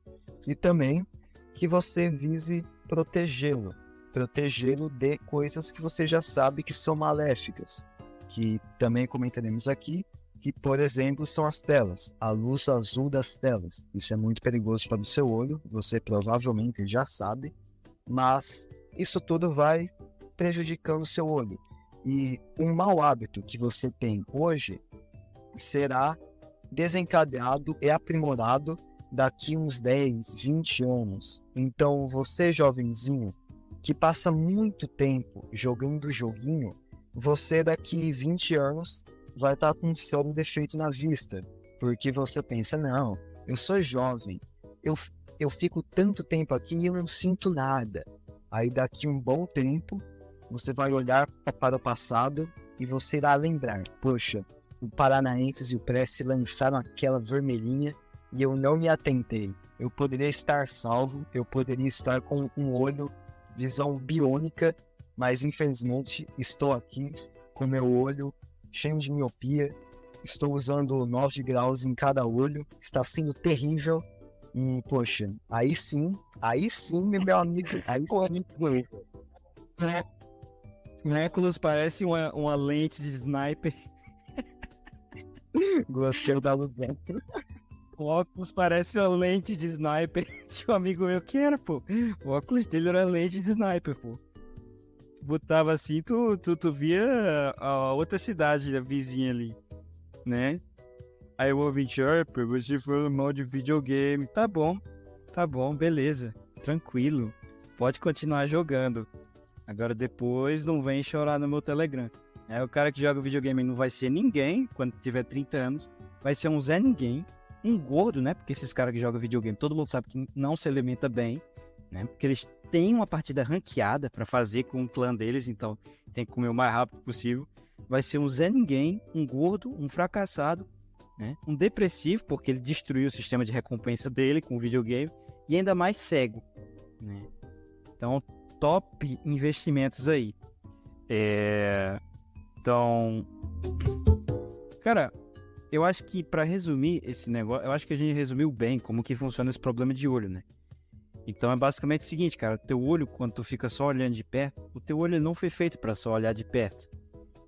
E também que você vise protegê-lo, protegê-lo de coisas que você já sabe que são maléficas, que também comentaremos aqui, que por exemplo são as telas, a luz azul das telas. Isso é muito perigoso para o seu olho, você provavelmente já sabe, mas isso tudo vai prejudicando o seu olho. E um mau hábito que você tem hoje será desencadeado e aprimorado daqui uns 10, 20 anos. Então, você, jovenzinho, que passa muito tempo jogando joguinho, você daqui 20 anos vai estar com um sério defeito na vista. Porque você pensa, não, eu sou jovem, eu, eu fico tanto tempo aqui e eu não sinto nada. Aí daqui um bom tempo, você vai olhar para o passado e você irá lembrar: poxa, o Paranaenses e o Prece lançaram aquela vermelhinha e eu não me atentei. Eu poderia estar salvo, eu poderia estar com um olho, visão biônica, mas infelizmente estou aqui com meu olho cheio de miopia, estou usando 9 graus em cada olho, está sendo terrível. E, poxa, aí sim, aí sim, meu amigo, aí sim. O óculos parece uma, uma lente de sniper. *laughs* Gostei da luzão. O óculos parece uma lente de sniper. *laughs* Tinha um amigo meu que era, pô. O óculos dele era lente de sniper, pô. Botava assim, tu, tu, tu via a outra cidade, a vizinha ali, né? Aí o ouvinte, você falou mal de videogame. Tá bom, tá bom, beleza, tranquilo. Pode continuar jogando. Agora depois não vem chorar no meu Telegram. É o cara que joga videogame não vai ser ninguém quando tiver 30 anos, vai ser um Zé ninguém, um gordo, né? Porque esses caras que jogam videogame, todo mundo sabe que não se alimenta bem, né? Porque eles têm uma partida ranqueada para fazer com o clã deles, então tem que comer o mais rápido possível. Vai ser um Zé ninguém, um gordo, um fracassado, né? Um depressivo porque ele destruiu o sistema de recompensa dele com o videogame e ainda mais cego, né? Então top investimentos aí. É... Então, cara, eu acho que para resumir esse negócio, eu acho que a gente resumiu bem como que funciona esse problema de olho, né? Então é basicamente o seguinte, cara, teu olho quando tu fica só olhando de perto, o teu olho não foi feito para só olhar de perto.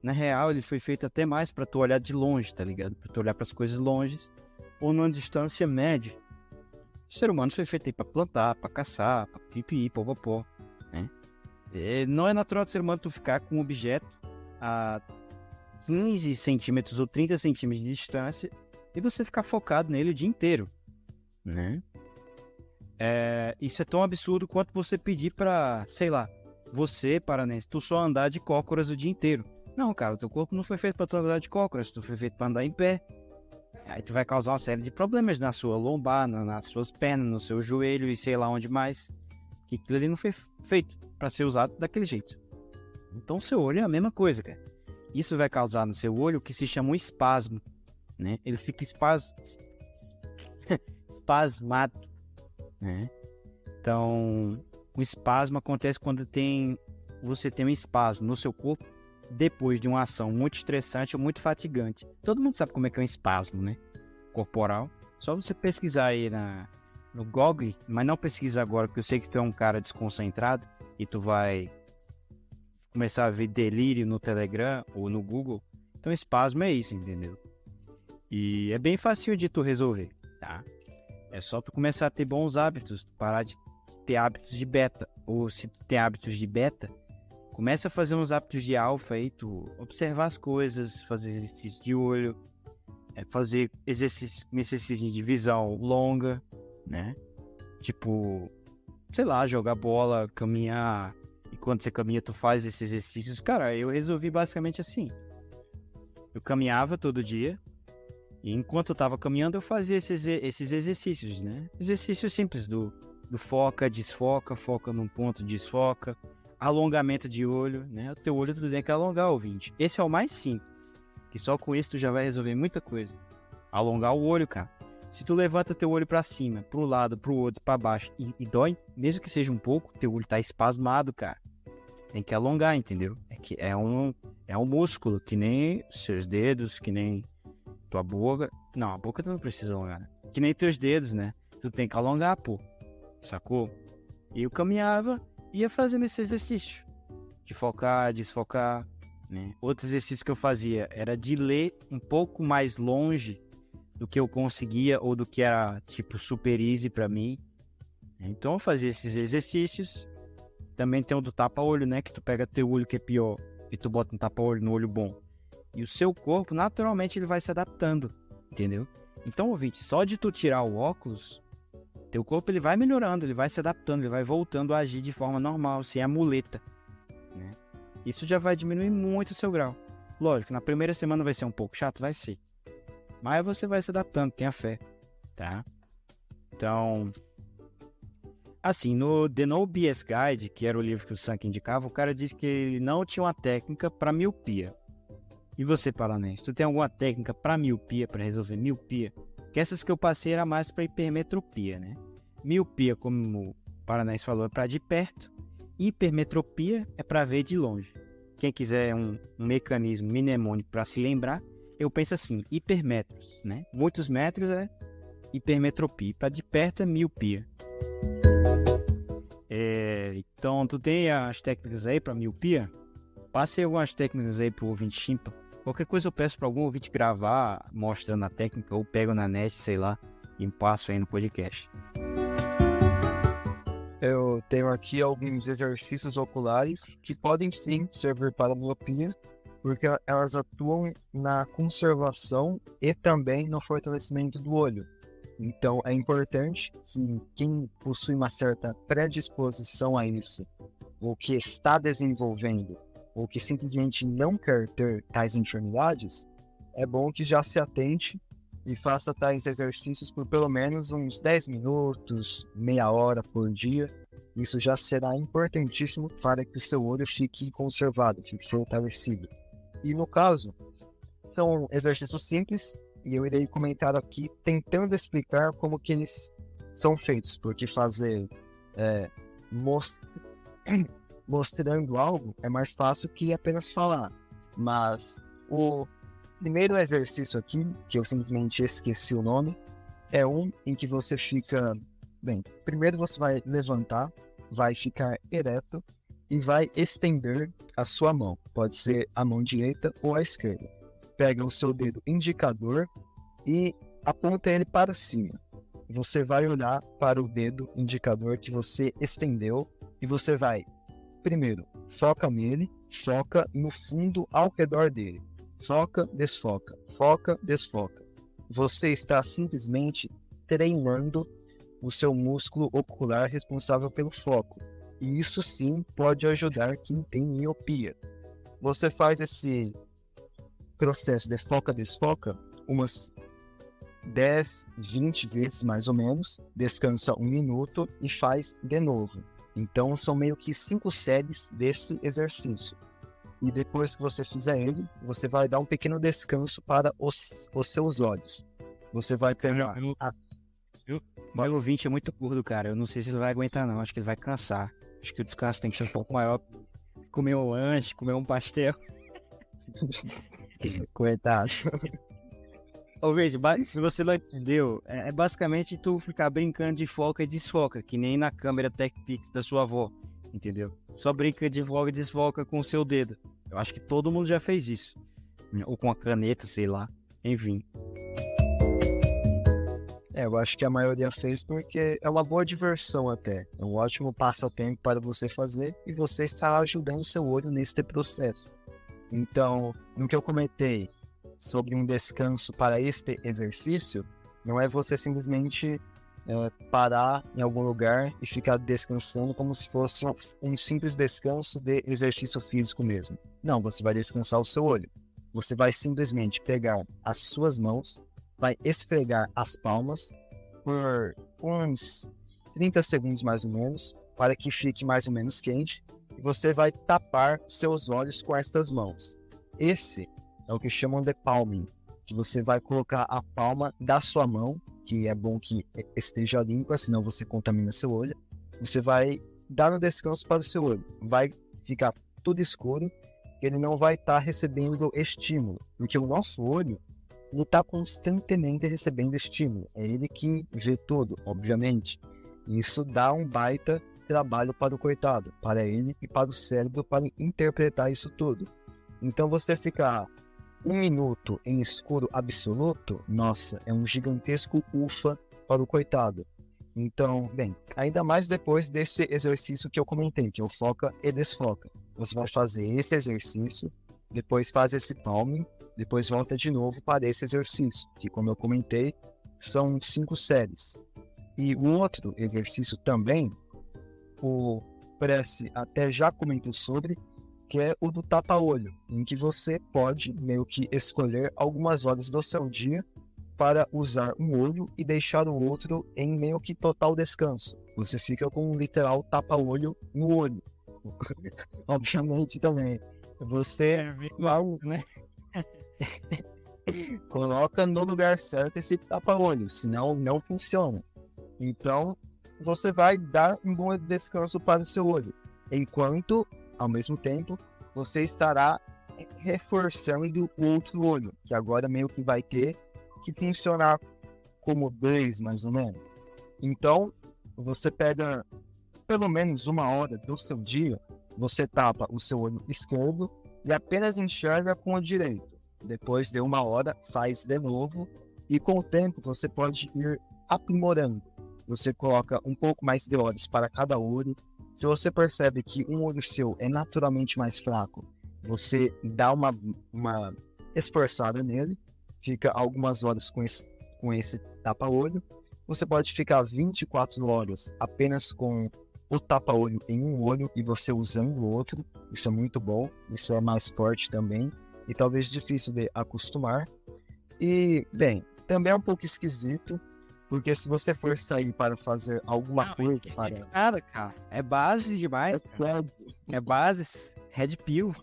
Na real, ele foi feito até mais para tu olhar de longe, tá ligado? Para tu olhar para as coisas longe ou numa distância média. O ser humano foi feito aí pra plantar, pra caçar, pra pipi, popopó, né? É, não é natural do ser humano tu ficar com um objeto a 15 centímetros ou 30 centímetros de distância e você ficar focado nele o dia inteiro, né? É, isso é tão absurdo quanto você pedir pra, sei lá, você, paranense, tu só andar de cócoras o dia inteiro. Não, cara, teu corpo não foi feito para tu andar de cócoras, tu foi feito para andar em pé. Aí tu vai causar uma série de problemas na sua lombar, na, nas suas pernas, no seu joelho e sei lá onde mais. Que aquilo ali não foi feito para ser usado daquele jeito. Então seu olho é a mesma coisa, cara. Isso vai causar no seu olho o que se chama um espasmo, né? Ele fica espas... espasmado, né? Então, o espasmo acontece quando tem você tem um espasmo no seu corpo depois de uma ação muito estressante ou muito fatigante. Todo mundo sabe como é que é um espasmo, né? Corporal. Só você pesquisar aí na, no Google, mas não pesquisa agora, porque eu sei que tu é um cara desconcentrado e tu vai começar a ver delírio no Telegram ou no Google. Então espasmo é isso, entendeu? E é bem fácil de tu resolver, tá? É só tu começar a ter bons hábitos, parar de ter hábitos de beta. Ou se tu tem hábitos de beta, Começa a fazer uns hábitos de alfa aí, tu observar as coisas, fazer exercício de olho, é, fazer exercício, exercício de visão longa, né? Tipo, sei lá, jogar bola, caminhar. Quando você caminha, tu faz esses exercícios. Cara, eu resolvi basicamente assim. Eu caminhava todo dia. E enquanto eu tava caminhando, eu fazia esses, esses exercícios, né? Exercícios simples do, do foca, desfoca, foca num ponto, desfoca alongamento de olho, né? O teu olho tu tem que alongar, ouvinte. Esse é o mais simples, que só com isso tu já vai resolver muita coisa. Alongar o olho, cara. Se tu levanta teu olho para cima, pro lado, pro outro, para baixo e, e, dói, mesmo que seja um pouco, teu olho tá espasmado, cara. Tem que alongar, entendeu? É que é um é um músculo que nem seus dedos, que nem tua boca. Não, a boca tu não precisa alongar. Né? Que nem teus dedos, né? Tu tem que alongar, pô. Sacou? E eu caminhava ia fazendo esse exercício de focar, desfocar, né? Outro exercício que eu fazia era de ler um pouco mais longe do que eu conseguia ou do que era tipo super easy para mim. Então eu fazia esses exercícios. Também tem o do tapa-olho, né? Que tu pega teu olho que é pior e tu bota um tapa-olho no olho bom. E o seu corpo, naturalmente, ele vai se adaptando, entendeu? Então, ouvinte, só de tu tirar o óculos, teu corpo ele vai melhorando, ele vai se adaptando, ele vai voltando a agir de forma normal, sem a muleta. Né? Isso já vai diminuir muito o seu grau. Lógico, na primeira semana vai ser um pouco chato, vai ser. Mas você vai se adaptando, tenha fé, tá? Então, assim, no The No BS Guide, que era o livro que o Sank indicava, o cara disse que ele não tinha uma técnica para miopia. E você, Paranense, tu tem alguma técnica para miopia, para resolver miopia? Que essas que eu passei era mais para hipermetropia, né? Miopia, como o Paranaense falou, é para de perto. Hipermetropia é para ver de longe. Quem quiser um, um mecanismo mnemônico para se lembrar, eu penso assim, hipermetros, né? Muitos metros é hipermetropia, para de perto é miopia. É, então, tu tem as técnicas aí para miopia? Passe algumas técnicas aí pro ouvinte chimpa. Qualquer coisa eu peço para algum ouvinte gravar, mostrando a técnica, ou pego na net, sei lá, e passo aí no podcast. Eu tenho aqui alguns exercícios oculares que podem sim servir para miopia, porque elas atuam na conservação e também no fortalecimento do olho. Então é importante que quem possui uma certa predisposição a isso, ou que está desenvolvendo ou que simplesmente não quer ter tais enfermidades, é bom que já se atente e faça tais exercícios por pelo menos uns 10 minutos, meia hora por dia. Isso já será importantíssimo para que o seu olho fique conservado, fique fortalecido. E no caso, são exercícios simples e eu irei comentar aqui tentando explicar como que eles são feitos, porque fazer é, most *coughs* mostrando algo é mais fácil que apenas falar. Mas o primeiro exercício aqui, que eu simplesmente esqueci o nome, é um em que você fica. Bem, primeiro você vai levantar, vai ficar ereto e vai estender a sua mão. Pode ser a mão direita ou a esquerda. Pega o seu dedo indicador e aponta ele para cima. você vai olhar para o dedo indicador que você estendeu e você vai, primeiro, foca nele, foca no fundo ao redor dele. Foca, desfoca, foca, desfoca. Você está simplesmente treinando o seu músculo ocular responsável pelo foco. E isso sim pode ajudar quem tem miopia. Você faz esse processo de foca-desfoca umas 10, 20 vezes mais ou menos, descansa um minuto e faz de novo. Então são meio que cinco séries desse exercício. E depois que você fizer ele, você vai dar um pequeno descanso para os, os seus olhos. Você vai pegar. Meu, meu, meu ouvinte é muito gordo, cara. Eu não sei se ele vai aguentar, não. Acho que ele vai cansar. Acho que o descanso tem que ser um pouco maior. Comer um lanche, comer um pastel. *laughs* *laughs* Coitado. Ô, veja, se você não entendeu, é, é basicamente tu ficar brincando de foca e desfoca, que nem na câmera TechPix da sua avó, entendeu? Só brinca de foca e desfoca com o seu dedo. Eu acho que todo mundo já fez isso. Ou com a caneta, sei lá. Enfim. É, eu acho que a maioria fez porque é uma boa diversão até. É um ótimo passatempo para você fazer e você está ajudando o seu olho neste processo. Então, no que eu comentei, sobre um descanso para este exercício não é você simplesmente é, parar em algum lugar e ficar descansando como se fosse um simples descanso de exercício físico mesmo. Não, você vai descansar o seu olho. Você vai simplesmente pegar as suas mãos, vai esfregar as palmas por uns 30 segundos mais ou menos, para que fique mais ou menos quente, e você vai tapar seus olhos com estas mãos. Esse é o que chamam de palming, que você vai colocar a palma da sua mão, que é bom que esteja limpa, senão você contamina seu olho. Você vai dar um descanso para o seu olho. Vai ficar tudo escuro, ele não vai estar tá recebendo estímulo, porque o nosso olho ele está constantemente recebendo estímulo. É ele que vê tudo, obviamente. Isso dá um baita trabalho para o coitado, para ele e para o cérebro para interpretar isso tudo. Então você ficar um minuto em escuro absoluto, nossa, é um gigantesco ufa para o coitado. Então, bem, ainda mais depois desse exercício que eu comentei, que o foca e desfoca. Você vai fazer esse exercício, depois faz esse palming, depois volta de novo para esse exercício, que como eu comentei, são cinco séries. E o outro exercício também, o Prece até já comentou sobre, que é o do tapa-olho, em que você pode meio que escolher algumas horas do seu dia para usar um olho e deixar o outro em meio que total descanso. Você fica com um literal tapa-olho no olho. *laughs* Obviamente também. Você é né? *laughs* coloca no lugar certo esse tapa-olho, senão não funciona. Então, você vai dar um bom descanso para o seu olho, enquanto ao mesmo tempo, você estará reforçando o outro olho, que agora meio que vai ter que funcionar como dois, mais ou menos. Então, você pega pelo menos uma hora do seu dia, você tapa o seu olho esquerdo e apenas enxerga com o direito. Depois de uma hora, faz de novo e com o tempo você pode ir aprimorando. Você coloca um pouco mais de horas para cada olho se você percebe que um olho seu é naturalmente mais fraco, você dá uma, uma esforçada nele, fica algumas horas com esse, com esse tapa-olho. Você pode ficar 24 horas apenas com o tapa-olho em um olho e você usando o outro. Isso é muito bom, isso é mais forte também e talvez difícil de acostumar. E, bem, também é um pouco esquisito, porque se você for sair para fazer alguma não, coisa. Para... Nada, cara. É base demais. É, é base. Red Pill.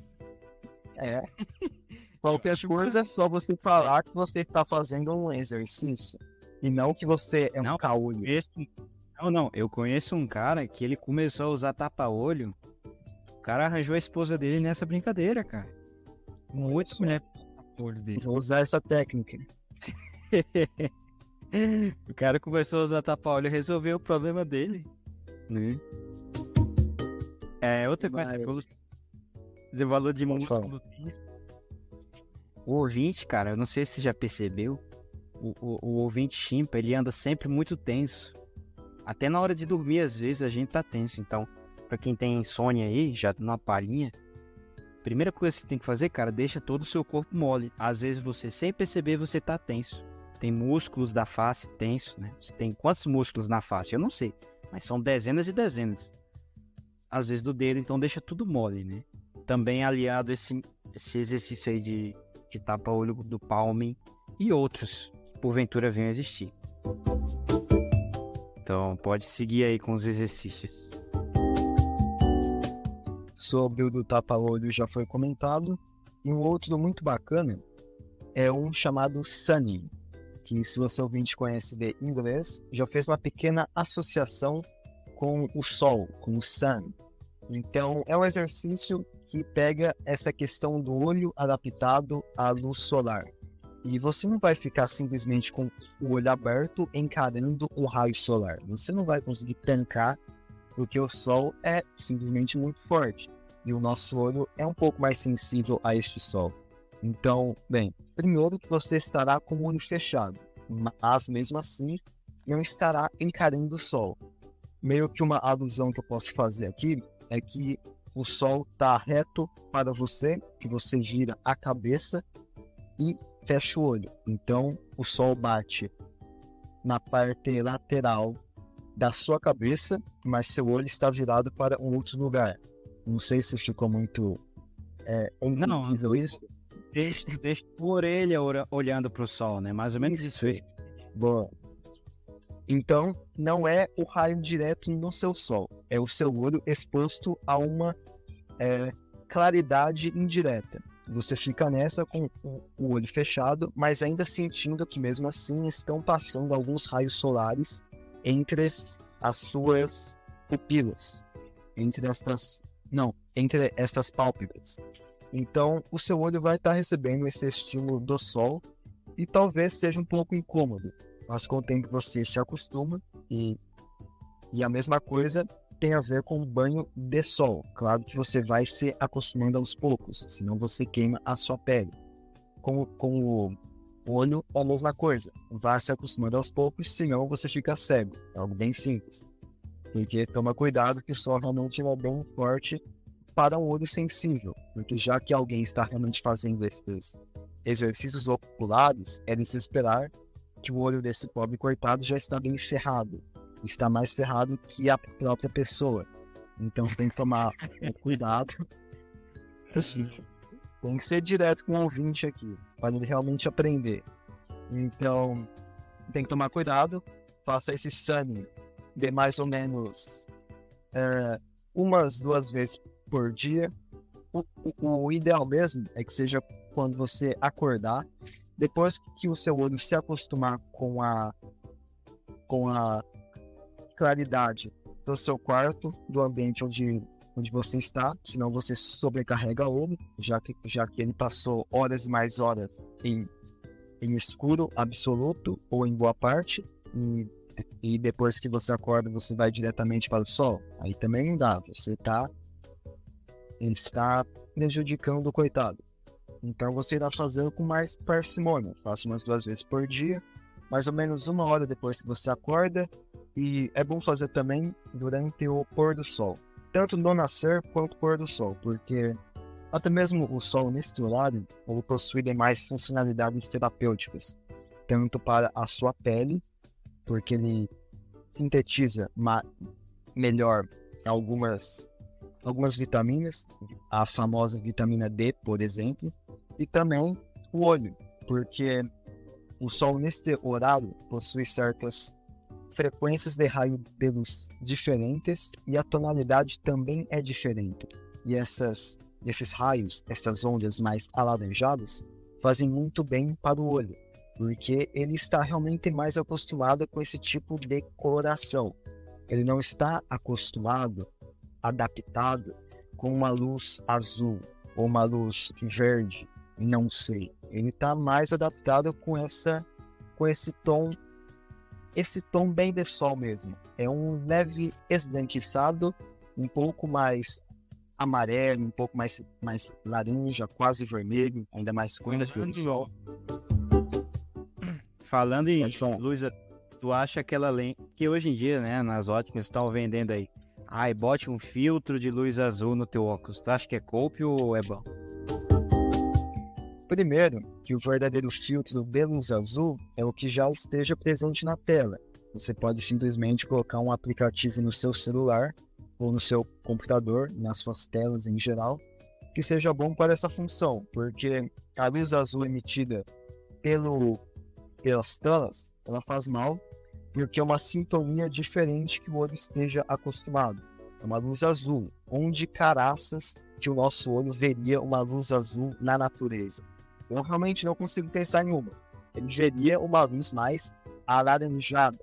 É. *laughs* Qualquer coisa é só você falar que você está fazendo um exercício. E não que você é um caolho. Não, não. Eu conheço um cara que ele começou a usar tapa-olho. O cara arranjou a esposa dele nessa brincadeira, cara. Olho dele. Vou usar essa técnica. *laughs* o cara começou a usar tapa-olho e resolveu o problema dele. Né? É, outra coisa, de valor de músculo. O ouvinte, cara, eu não sei se você já percebeu, o, o, o ouvinte chimpa, ele anda sempre muito tenso. Até na hora de dormir, às vezes, a gente tá tenso. Então, pra quem tem insônia aí, já numa palhinha, primeira coisa que você tem que fazer, cara, deixa todo o seu corpo mole. Às vezes você, sem perceber, você tá tenso. Tem músculos da face tenso, né? Você tem quantos músculos na face? Eu não sei, mas são dezenas e dezenas. Às vezes do dedo, então deixa tudo mole, né? Também aliado esse, esse exercício aí de, de tapa-olho do palme e outros que porventura venham a existir. Então pode seguir aí com os exercícios. Sobre o do tapa-olho já foi comentado. E um outro muito bacana é um chamado Sunny, que se você ouvinte conhece de inglês, já fez uma pequena associação com o sol, com o sun. Então, é um exercício que pega essa questão do olho adaptado à luz solar. E você não vai ficar simplesmente com o olho aberto encarando o raio solar. Você não vai conseguir tancar, porque o sol é simplesmente muito forte. E o nosso olho é um pouco mais sensível a este sol. Então, bem, primeiro que você estará com o olho fechado, mas mesmo assim não estará encarando o sol. Meio que uma alusão que eu posso fazer aqui é que o sol está reto para você, que você gira a cabeça e fecha o olho. Então, o sol bate na parte lateral da sua cabeça, mas seu olho está virado para um outro lugar. Não sei se ficou muito é, não, isso. Deixa, deixa a orelha olhando para o sol, né? Mais ou menos isso aí. Boa. Então, não é o raio direto no seu sol, é o seu olho exposto a uma é, claridade indireta. Você fica nessa com o olho fechado, mas ainda sentindo que mesmo assim estão passando alguns raios solares entre as suas pupilas, entre estas, não, entre estas pálpebras. Então, o seu olho vai estar recebendo esse estímulo do sol e talvez seja um pouco incômodo, mas com o tempo você se acostuma e, e a mesma coisa tem a ver com o banho de sol. Claro que você vai se acostumando aos poucos, senão você queima a sua pele. Com, com o olho, a mesma coisa. Vá se acostumando aos poucos, senão você fica cego. É algo bem simples. Porque toma cuidado que o sol realmente é bem forte para um olho sensível. Porque já que alguém está realmente fazendo esses exercícios oculares, é de se esperar que o olho desse pobre coitado já está bem ferrado. Está mais ferrado que a própria pessoa. Então tem que tomar *laughs* cuidado. *laughs* tem que ser direto com o ouvinte aqui, para ele realmente aprender. Então, tem que tomar cuidado. Faça esse sunning de mais ou menos é, umas duas vezes por dia. O, o, o ideal mesmo é que seja quando você acordar, depois que o seu olho se acostumar com a com a claridade do seu quarto, do ambiente onde, onde você está, senão você sobrecarrega o olho, já que, já que ele passou horas e mais horas em, em escuro absoluto ou em boa parte, e, e depois que você acorda você vai diretamente para o sol, aí também não dá, você está ele está prejudicando o coitado. Então você irá fazendo com mais parcimônia. Faça umas duas vezes por dia, mais ou menos uma hora depois que você acorda. E é bom fazer também durante o pôr do sol. Tanto no nascer quanto pôr do sol, porque até mesmo o sol horário ele possui demais funcionalidades terapêuticas, tanto para a sua pele, porque ele sintetiza melhor algumas algumas vitaminas, a famosa vitamina D, por exemplo, e também o olho, porque o Sol neste horário possui certas frequências de raio de luz diferentes e a tonalidade também é diferente. E essas, esses raios, essas ondas mais alaranjadas, fazem muito bem para o olho, porque ele está realmente mais acostumado com esse tipo de coloração. Ele não está acostumado adaptado com uma luz azul ou uma luz verde, não sei. Ele está mais adaptado com essa com esse tom esse tom bem de sol mesmo. É um leve esbranquiçado, um pouco mais amarelo, um pouco mais, mais laranja, quase vermelho, ainda mais com Fernando, *clears throat* Falando em luz, tu acha aquela lente que hoje em dia, né, nas óticas estão vendendo aí. Ai, bote um filtro de luz azul no teu óculos. Tu acha que é golpe ou é bom? Primeiro, que o verdadeiro filtro de luz azul é o que já esteja presente na tela. Você pode simplesmente colocar um aplicativo no seu celular ou no seu computador, nas suas telas em geral, que seja bom para essa função, porque a luz azul emitida pelo, pelas telas, ela faz mal, porque é uma sintonia diferente que o olho esteja acostumado. É uma luz azul, onde caraças que o nosso olho veria uma luz azul na natureza. Eu realmente não consigo pensar em uma. Ele veria uma luz mais alaranjada.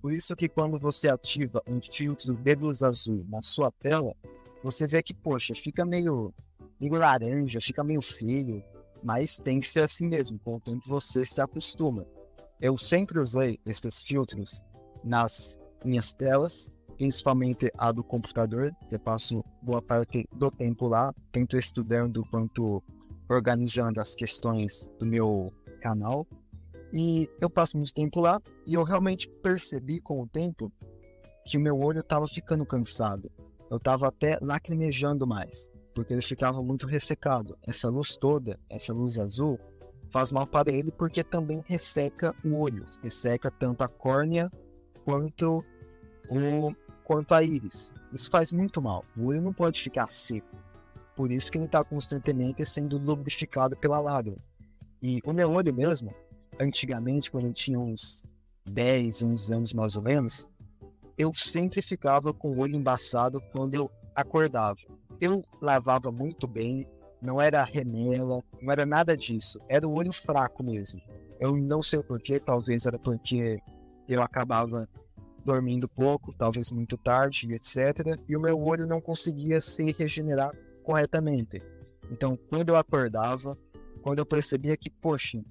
Por isso que quando você ativa um filtro de luz azul na sua tela, você vê que, poxa, fica meio, meio laranja, fica meio feio, mas tem que ser assim mesmo, com o tempo você se acostuma. Eu sempre usei esses filtros nas minhas telas, principalmente a do computador, que eu passo boa parte do tempo lá, tanto estudando quanto organizando as questões do meu canal. E eu passo muito tempo lá e eu realmente percebi com o tempo que o meu olho estava ficando cansado. Eu estava até lacrimejando mais, porque ele ficava muito ressecado. Essa luz toda, essa luz azul, faz mal para ele porque também resseca o olho, resseca tanto a córnea quanto o quanto a íris. Isso faz muito mal. O olho não pode ficar seco. Por isso que ele está constantemente sendo lubrificado pela lágrima. E o meu olho mesmo, antigamente, quando eu tinha uns 10, uns anos mais ou menos, eu sempre ficava com o olho embaçado quando eu acordava. Eu lavava muito bem, não era remela, não era nada disso. Era o olho fraco mesmo. Eu não sei porquê, talvez era porque eu acabava dormindo pouco, talvez muito tarde, etc. E o meu olho não conseguia se regenerar corretamente. Então, quando eu acordava, quando eu percebia que, poxa,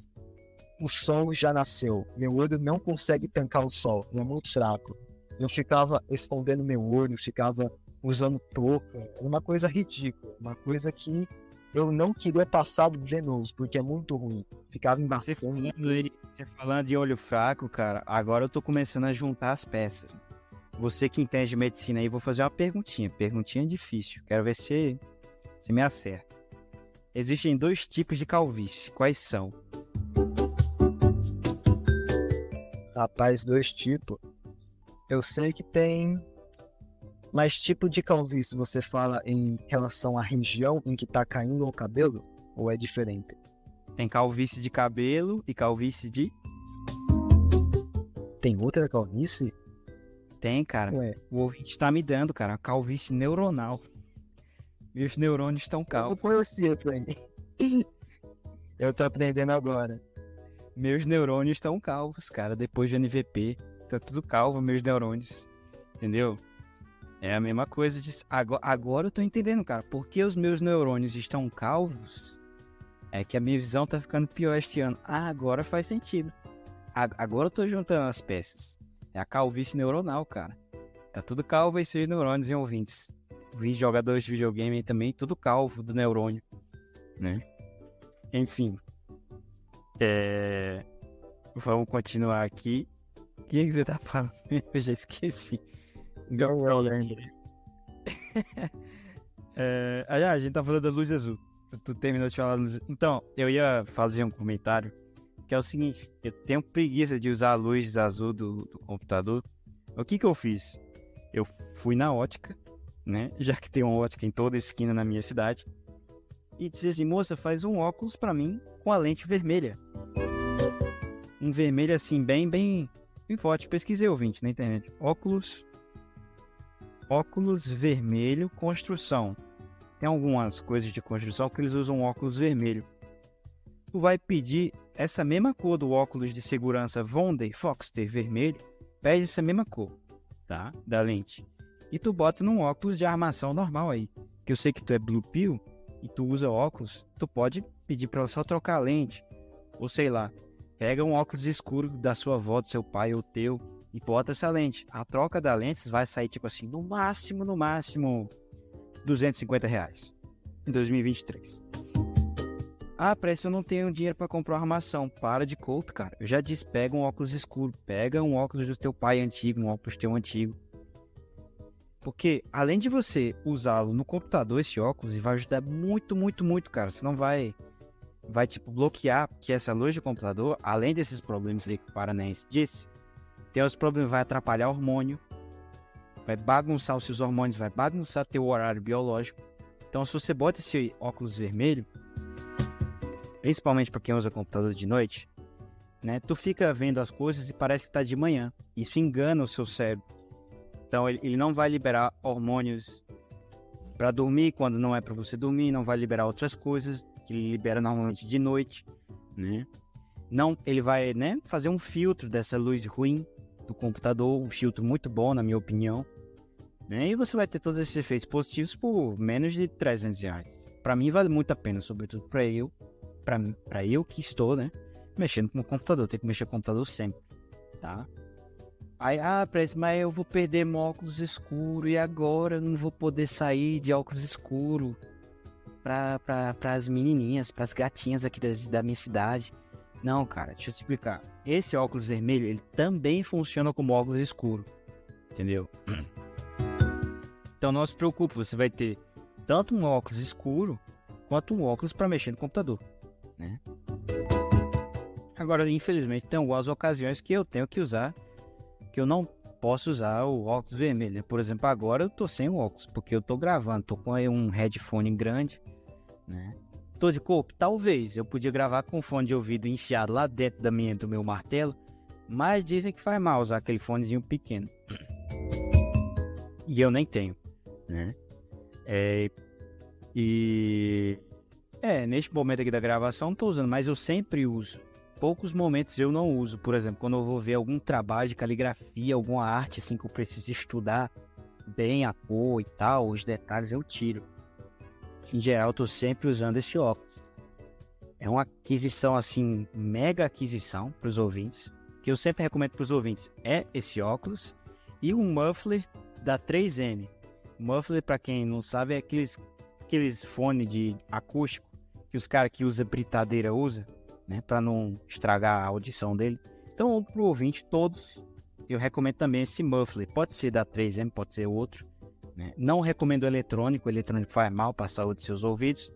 o sol já nasceu, meu olho não consegue tancar o sol, é muito fraco. Eu ficava escondendo meu olho, ficava usando touca, uma coisa ridícula, uma coisa que eu não queria passar de novo, porque é muito ruim. Ficava Você embaçando. falando, aí- você falando de olho fraco, cara, agora eu tô começando a juntar as peças. Você que entende de medicina aí, vou fazer uma perguntinha. Perguntinha difícil. Quero ver se você me acerta. Existem dois tipos de calvície. Quais são? Rapaz, dois tipos. Eu sei que tem. Mas tipo de calvície você fala em relação à região em que tá caindo o cabelo? Ou é diferente? Tem calvície de cabelo e calvície de. Tem outra calvície? Tem, cara. Ué, O ouvinte tá me dando, cara. Calvície neuronal. Meus neurônios estão eu calvos. conhecia também. *laughs* Eu tô aprendendo agora. Meus neurônios estão calvos, cara. Depois de NVP. Tá tudo calvo, meus neurônios. Entendeu? É a mesma coisa de. Agora, agora eu tô entendendo, cara. Por que os meus neurônios estão calvos? É que a minha visão tá ficando pior este ano. Ah, agora faz sentido. A- Agora eu tô juntando as peças. É a calvície neuronal, cara. Tá tudo calvo aí, seus neurônios, hein, ouvintes? Vi jogadores de videogame também, tudo calvo do neurônio, né? Enfim. É... Vamos continuar aqui. O que, que você tá falando? *laughs* Eu já esqueci. Roller. *laughs* É... Ah, a gente tá falando da luz azul. Tu, tu terminou de falar da luz Então, eu ia fazer um comentário que é o seguinte: eu tenho preguiça de usar a luz azul do, do computador. O que que eu fiz? Eu fui na ótica, né? *laughs* Já que tem uma ótica em toda esquina na minha cidade. E disse assim, moça, faz um óculos pra mim com a lente vermelha. Um vermelho assim, bem, bem, bem forte. Pesquisei ouvinte na internet. Óculos. Óculos vermelho construção. Tem algumas coisas de construção que eles usam óculos vermelho. Tu vai pedir essa mesma cor do óculos de segurança Vonday Foxter vermelho. Pede essa mesma cor, tá? Da lente. E tu bota num óculos de armação normal aí. Que eu sei que tu é Blue Pill e tu usa óculos, tu pode pedir pra ela só trocar a lente. Ou sei lá, pega um óculos escuro da sua avó, do seu pai ou teu e bota essa lente. A troca da lente vai sair tipo assim, no máximo, no máximo, 250 reais em 2023. Ah, parece que eu não tenho dinheiro para comprar uma armação. Para de cope, cara. Eu já disse, pega um óculos escuro. Pega um óculos do teu pai antigo, um óculos teu antigo. Porque além de você usá-lo no computador, esse óculos, e vai ajudar muito, muito, muito, cara. Você não vai vai tipo bloquear que essa luz de computador, além desses problemas ali que o Paranense disse, tem os problemas vai atrapalhar hormônio, vai bagunçar os seus hormônios, vai bagunçar teu horário biológico. Então, se você bota esse óculos vermelho, principalmente para quem usa computador de noite, né, tu fica vendo as coisas e parece que está de manhã. Isso engana o seu cérebro. Então, ele, ele não vai liberar hormônios para dormir quando não é para você dormir, não vai liberar outras coisas que ele libera normalmente de noite, né? Não, ele vai, né, fazer um filtro dessa luz ruim do computador, um filtro muito bom, na minha opinião. Né? E você vai ter todos esses efeitos positivos por menos de 300 reais. Para mim vale muito a pena, sobretudo para eu, para eu que estou, né, mexendo com o computador, tenho que mexer com o computador sempre, tá? Aí, ah, parece, mas eu vou perder meu óculos escuro e agora eu não vou poder sair de óculos escuro para pra, as menininhas, para as gatinhas aqui da minha cidade. Não, cara, deixa eu te explicar. Esse óculos vermelho, ele também funciona como óculos escuro. Entendeu? Então não se preocupe, você vai ter tanto um óculos escuro quanto um óculos para mexer no computador, né? Agora, infelizmente, tem algumas ocasiões que eu tenho que usar, que eu não posso usar o óculos vermelho. Né? Por exemplo, agora eu tô sem o óculos, porque eu tô gravando, tô com um headphone grande, né? Tô de corpo? Talvez. Eu podia gravar com fone de ouvido enfiado lá dentro da minha, do meu martelo, mas dizem que faz mal usar aquele fonezinho pequeno. E eu nem tenho, né? É, e é, neste momento aqui da gravação não tô usando, mas eu sempre uso. Poucos momentos eu não uso, por exemplo, quando eu vou ver algum trabalho de caligrafia, alguma arte assim que eu preciso estudar bem a cor e tal, os detalhes eu tiro em geral, eu sempre usando esse óculos. É uma aquisição assim, mega aquisição para os ouvintes, que eu sempre recomendo para os ouvintes é esse óculos e um muffler da 3M. Muffler, para quem não sabe, é aqueles aqueles fone de acústico que os caras que usam britadeira usam, né, para não estragar a audição dele. Então, para o ouvinte todos, eu recomendo também esse muffler. Pode ser da 3M, pode ser outro né? Não recomendo eletrônico, o eletrônico faz mal para a saúde dos seus ouvidos.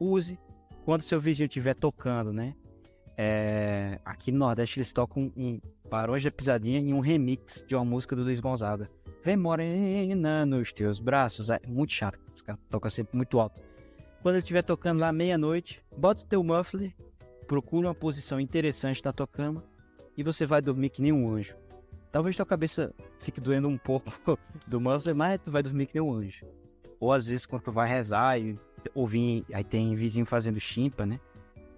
Use quando seu vizinho estiver tocando, né? É... Aqui no Nordeste eles tocam um Barões da Pisadinha e um remix de uma música do Luiz Gonzaga. Vem morena nos teus braços. É muito chato, os caras tocam sempre muito alto. Quando ele estiver tocando lá meia-noite, bota o teu muffler, procura uma posição interessante da tua cama e você vai dormir que nem um anjo. Talvez tua cabeça fique doendo um pouco *laughs* do manso, mas tu vai dormir que nem um anjo. Ou às vezes quando tu vai rezar e ouvir, aí tem vizinho fazendo chimpa, né?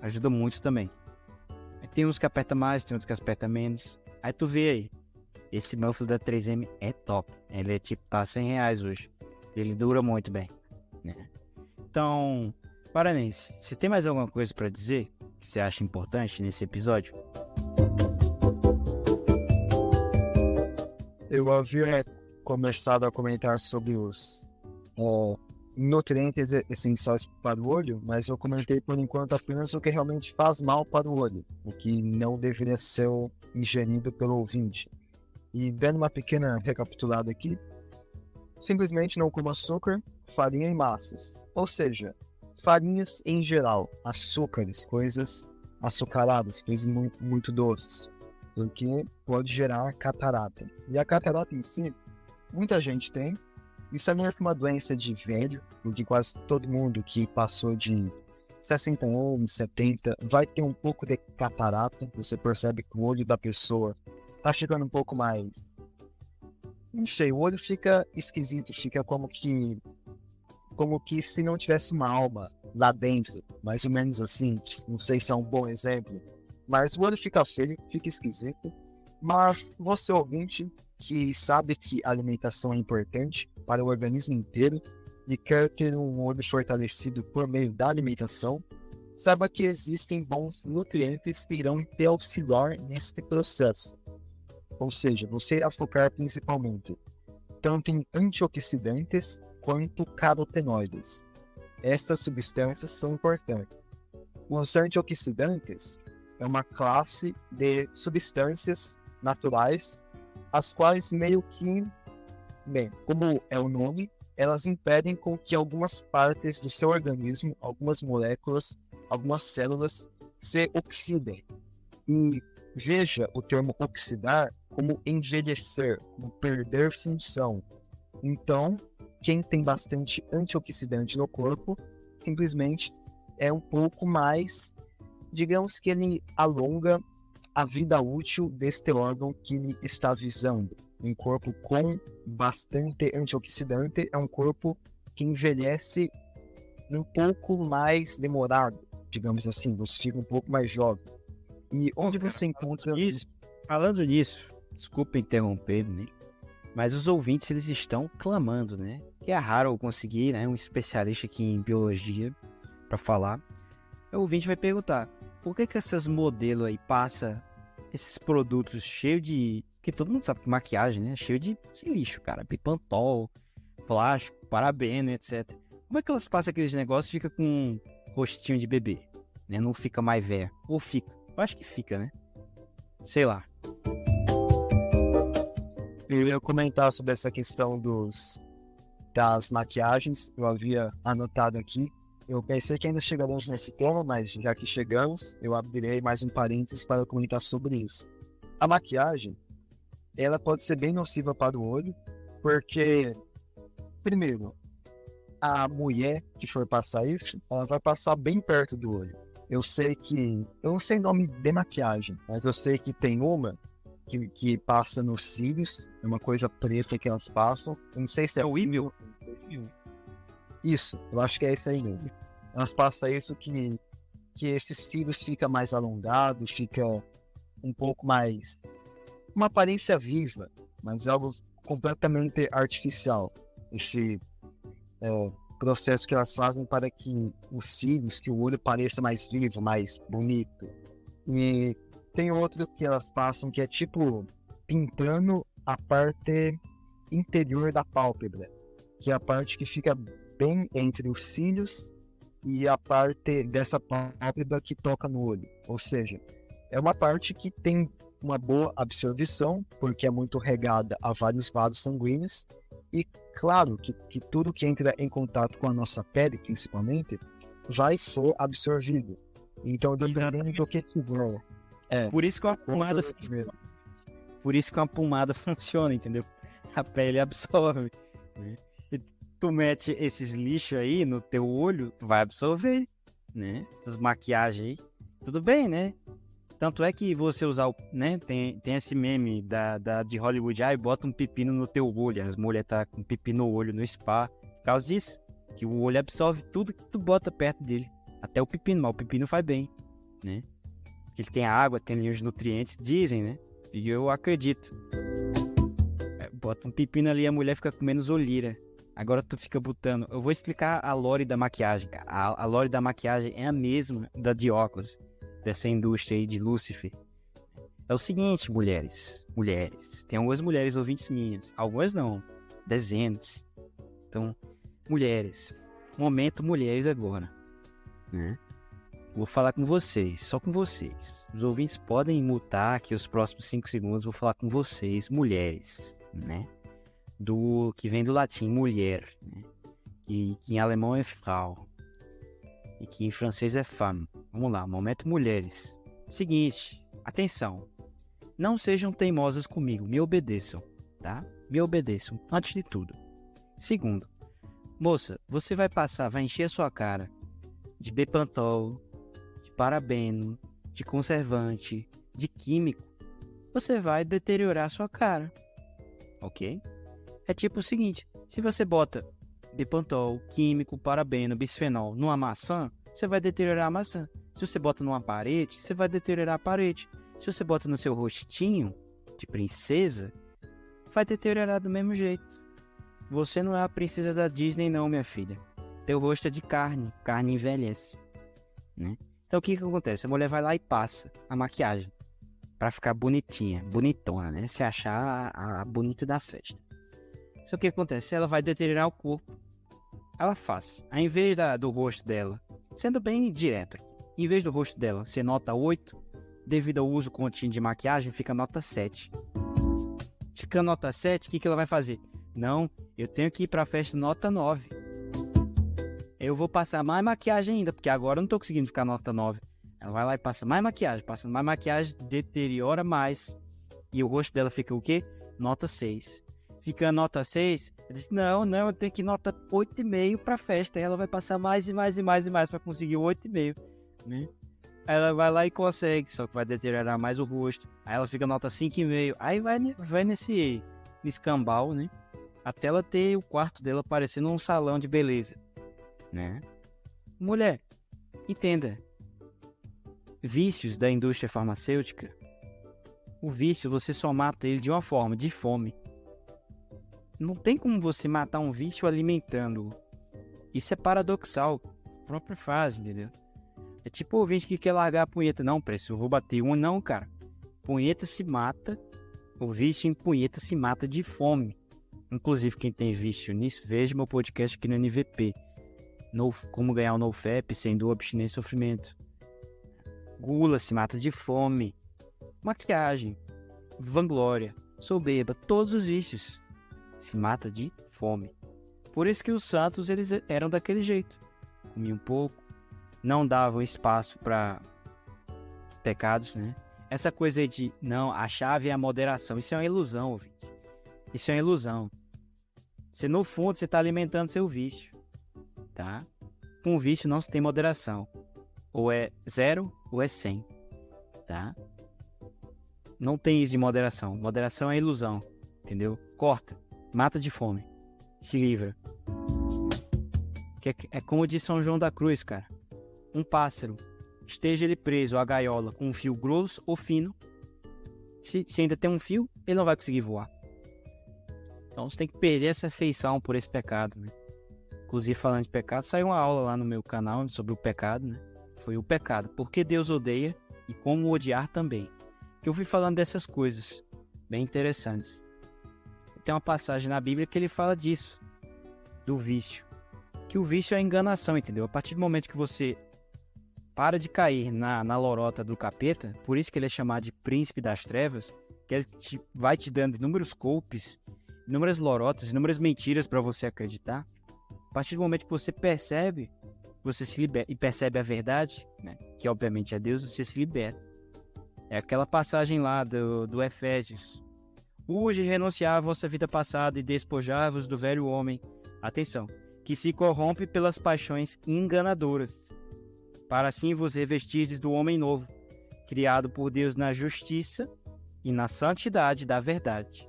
Ajuda muito também. Aí tem uns que aperta mais, tem outros que aperta menos. Aí tu vê aí. Esse muffler da 3M é top. Ele é tipo, tá 100 reais hoje. Ele dura muito bem. Né? Então, Paranense, você tem mais alguma coisa para dizer que você acha importante nesse episódio? Eu havia começado a comentar sobre os nutrientes essenciais para o olho, mas eu comentei por enquanto apenas o que realmente faz mal para o olho, o que não deveria ser ingerido pelo ouvinte. E dando uma pequena recapitulada aqui, simplesmente não coma açúcar, farinha e massas. Ou seja, farinhas em geral, açúcares, coisas açucaradas, coisas muito, muito doces porque pode gerar catarata. E a catarata em si, muita gente tem. Isso é meio que uma doença de velho, porque quase todo mundo que passou de 60 anos, 70, vai ter um pouco de catarata. Você percebe que o olho da pessoa tá ficando um pouco mais. Não sei, o olho fica esquisito, fica como que. Como que se não tivesse uma alma lá dentro, mais ou menos assim. Não sei se é um bom exemplo mas o olho fica feio, fica esquisito. Mas você ouvinte que sabe que a alimentação é importante para o organismo inteiro e quer ter um olho fortalecido por meio da alimentação, saiba que existem bons nutrientes que irão te auxiliar neste processo. Ou seja, você irá focar principalmente tanto em antioxidantes quanto carotenoides. Estas substâncias são importantes. Os antioxidantes é uma classe de substâncias naturais, as quais meio que, bem, como é o nome, elas impedem com que algumas partes do seu organismo, algumas moléculas, algumas células se oxidem. E veja o termo oxidar como envelhecer, como perder função. Então, quem tem bastante antioxidante no corpo, simplesmente é um pouco mais, digamos que ele alonga a vida útil deste órgão que ele está visando. Um corpo com bastante antioxidante é um corpo que envelhece um pouco mais demorado, digamos assim, você fica um pouco mais jovem. E onde você encontra isso? Falando nisso, desculpa interromper, né? Mas os ouvintes eles estão clamando, né? Que é raro conseguir, né, um especialista aqui em biologia para falar. O ouvinte vai perguntar: por que que essas modelos aí passa esses produtos cheios de que todo mundo sabe que maquiagem, né? Cheio de, de lixo, cara, pipantol, plástico, parabeno, etc. Como é que elas passam aqueles negócios e fica com um rostinho de bebê, né? Não fica mais velho. Ou fica? Eu acho que fica, né? Sei lá. Eu ia comentar sobre essa questão dos das maquiagens, eu havia anotado aqui. Eu pensei que ainda chegaremos nesse tema, mas já que chegamos, eu abrirei mais um parênteses para comentar sobre isso. A maquiagem, ela pode ser bem nociva para o olho, porque, primeiro, a mulher que for passar isso, ela vai passar bem perto do olho. Eu sei que, eu não sei o nome de maquiagem, mas eu sei que tem uma que, que passa nos cílios, é uma coisa preta que elas passam. Eu não sei se é, é o Rímel. Isso, eu acho que é isso aí mesmo. Elas passam isso que, que esses cílios fica mais alongado, fica um pouco mais. uma aparência viva, mas é algo completamente artificial. Esse é, processo que elas fazem para que os cílios, que o olho pareça mais vivo, mais bonito. E tem outro que elas passam que é tipo pintando a parte interior da pálpebra, que é a parte que fica bem entre os cílios e a parte dessa pálpebra que toca no olho. Ou seja, é uma parte que tem uma boa absorção, porque é muito regada a vários vasos sanguíneos. E claro que, que tudo que entra em contato com a nossa pele, principalmente, vai ser absorvido. Então, dependendo do que tiver é. Por isso que uma pomada funciona. Por isso que uma pomada *laughs* funciona, entendeu? A pele absorve. Né? Tu mete esses lixos aí no teu olho, vai absorver, né? Essas maquiagens aí. Tudo bem, né? Tanto é que você usar o. Né? Tem, tem esse meme da, da, de Hollywood, ah, bota um pepino no teu olho. As mulheres tá com pepino no olho no spa. Por causa disso. Que o olho absorve tudo que tu bota perto dele. Até o pepino, mas o pepino faz bem, né? que ele tem água, tem os nutrientes, dizem, né? E eu acredito. É, bota um pepino ali, a mulher fica com menos olheira. Agora tu fica botando. Eu vou explicar a lore da maquiagem, cara. A, a lore da maquiagem é a mesma da de óculos, dessa indústria aí de Lucifer. É o seguinte, mulheres. Mulheres. Tem algumas mulheres ouvintes minhas. Algumas não. Dezenas. Então, mulheres. Momento mulheres agora. Né? Vou falar com vocês, só com vocês. Os ouvintes podem mutar aqui os próximos 5 segundos. Vou falar com vocês, mulheres, né? Do que vem do latim mulher, né? Que, que em alemão é Frau e que em francês é femme. Vamos lá, momento mulheres. Seguinte, atenção. Não sejam teimosas comigo, me obedeçam, tá? Me obedeçam, antes de tudo. Segundo, moça, você vai passar, vai encher a sua cara de Bepantol, parabeno, de conservante, de químico, você vai deteriorar a sua cara. Ok? É tipo o seguinte: se você bota Bepantol, químico, parabeno, bisfenol numa maçã, você vai deteriorar a maçã. Se você bota numa parede, você vai deteriorar a parede. Se você bota no seu rostinho de princesa, vai deteriorar do mesmo jeito. Você não é a princesa da Disney, não, minha filha. Teu rosto é de carne, carne envelhece, né? Então o que que acontece? A mulher vai lá e passa a maquiagem para ficar bonitinha, bonitona, né? Se achar a, a bonita da festa. Só que o que acontece? Ela vai deteriorar o corpo. Ela faz. Ao invés da, do rosto dela, sendo bem direta Em vez do rosto dela ser nota 8, devido ao uso contínuo de maquiagem, fica nota 7. Fica nota 7, o que, que ela vai fazer? Não, eu tenho que ir pra festa nota 9. Eu vou passar mais maquiagem ainda, porque agora eu não tô conseguindo ficar nota 9. Ela vai lá e passa mais maquiagem. Passando mais maquiagem, deteriora mais. E o rosto dela fica o quê? Nota 6. Fica nota 6, ela disse, não, não, eu tenho que nota 8,5 pra festa. Aí ela vai passar mais e mais e mais e mais pra conseguir o 8,5, né? Ela vai lá e consegue, só que vai deteriorar mais o rosto. Aí ela fica nota 5,5. Aí vai, vai nesse, nesse cambal, né? Até ela ter o quarto dela parecendo um salão de beleza, né? Mulher, entenda. Vícios da indústria farmacêutica. O vício você só mata ele de uma forma, de fome. Não tem como você matar um vício alimentando-o. Isso é paradoxal. Própria frase, entendeu? É tipo o ouvinte que quer largar a punheta. Não, preço, eu vou bater um. Não, cara. Punheta se mata. O vício em punheta se mata de fome. Inclusive, quem tem vício nisso, veja meu podcast aqui no NVP. No, como ganhar o NoFap sem dor, abstinência e sofrimento. Gula se mata de fome. Maquiagem. Vanglória. Soberba. Todos os vícios se mata de fome. Por isso que os santos eles eram daquele jeito. Comiam pouco, não davam espaço para pecados, né? Essa coisa de não, a chave é a moderação, isso é uma ilusão, ouvinte. Isso é uma ilusão. Você no fundo você está alimentando seu vício, tá? Com vício não se tem moderação. Ou é zero ou é cem, tá? Não tem isso de moderação. Moderação é ilusão, entendeu? Corta. Mata de fome. Se livra. Que é, é como diz São João da Cruz, cara. Um pássaro, esteja ele preso à gaiola com um fio grosso ou fino, se, se ainda tem um fio, ele não vai conseguir voar. Então você tem que perder essa afeição por esse pecado. Né? Inclusive, falando de pecado, saiu uma aula lá no meu canal sobre o pecado. Né? Foi o pecado. Por que Deus odeia e como odiar também. Que eu fui falando dessas coisas bem interessantes tem uma passagem na Bíblia que ele fala disso, do vício. Que o vício é a enganação, entendeu? A partir do momento que você para de cair na, na lorota do capeta, por isso que ele é chamado de príncipe das trevas, que ele te, vai te dando inúmeros golpes, inúmeras lorotas, inúmeras mentiras para você acreditar. A partir do momento que você percebe, você se liberta e percebe a verdade, né? que obviamente é Deus, você se liberta. É aquela passagem lá do, do Efésios, Urge renunciar à vossa vida passada e despojar-vos do velho homem. Atenção, que se corrompe pelas paixões enganadoras, para assim vos revestirdes do homem novo, criado por Deus na justiça e na santidade da verdade.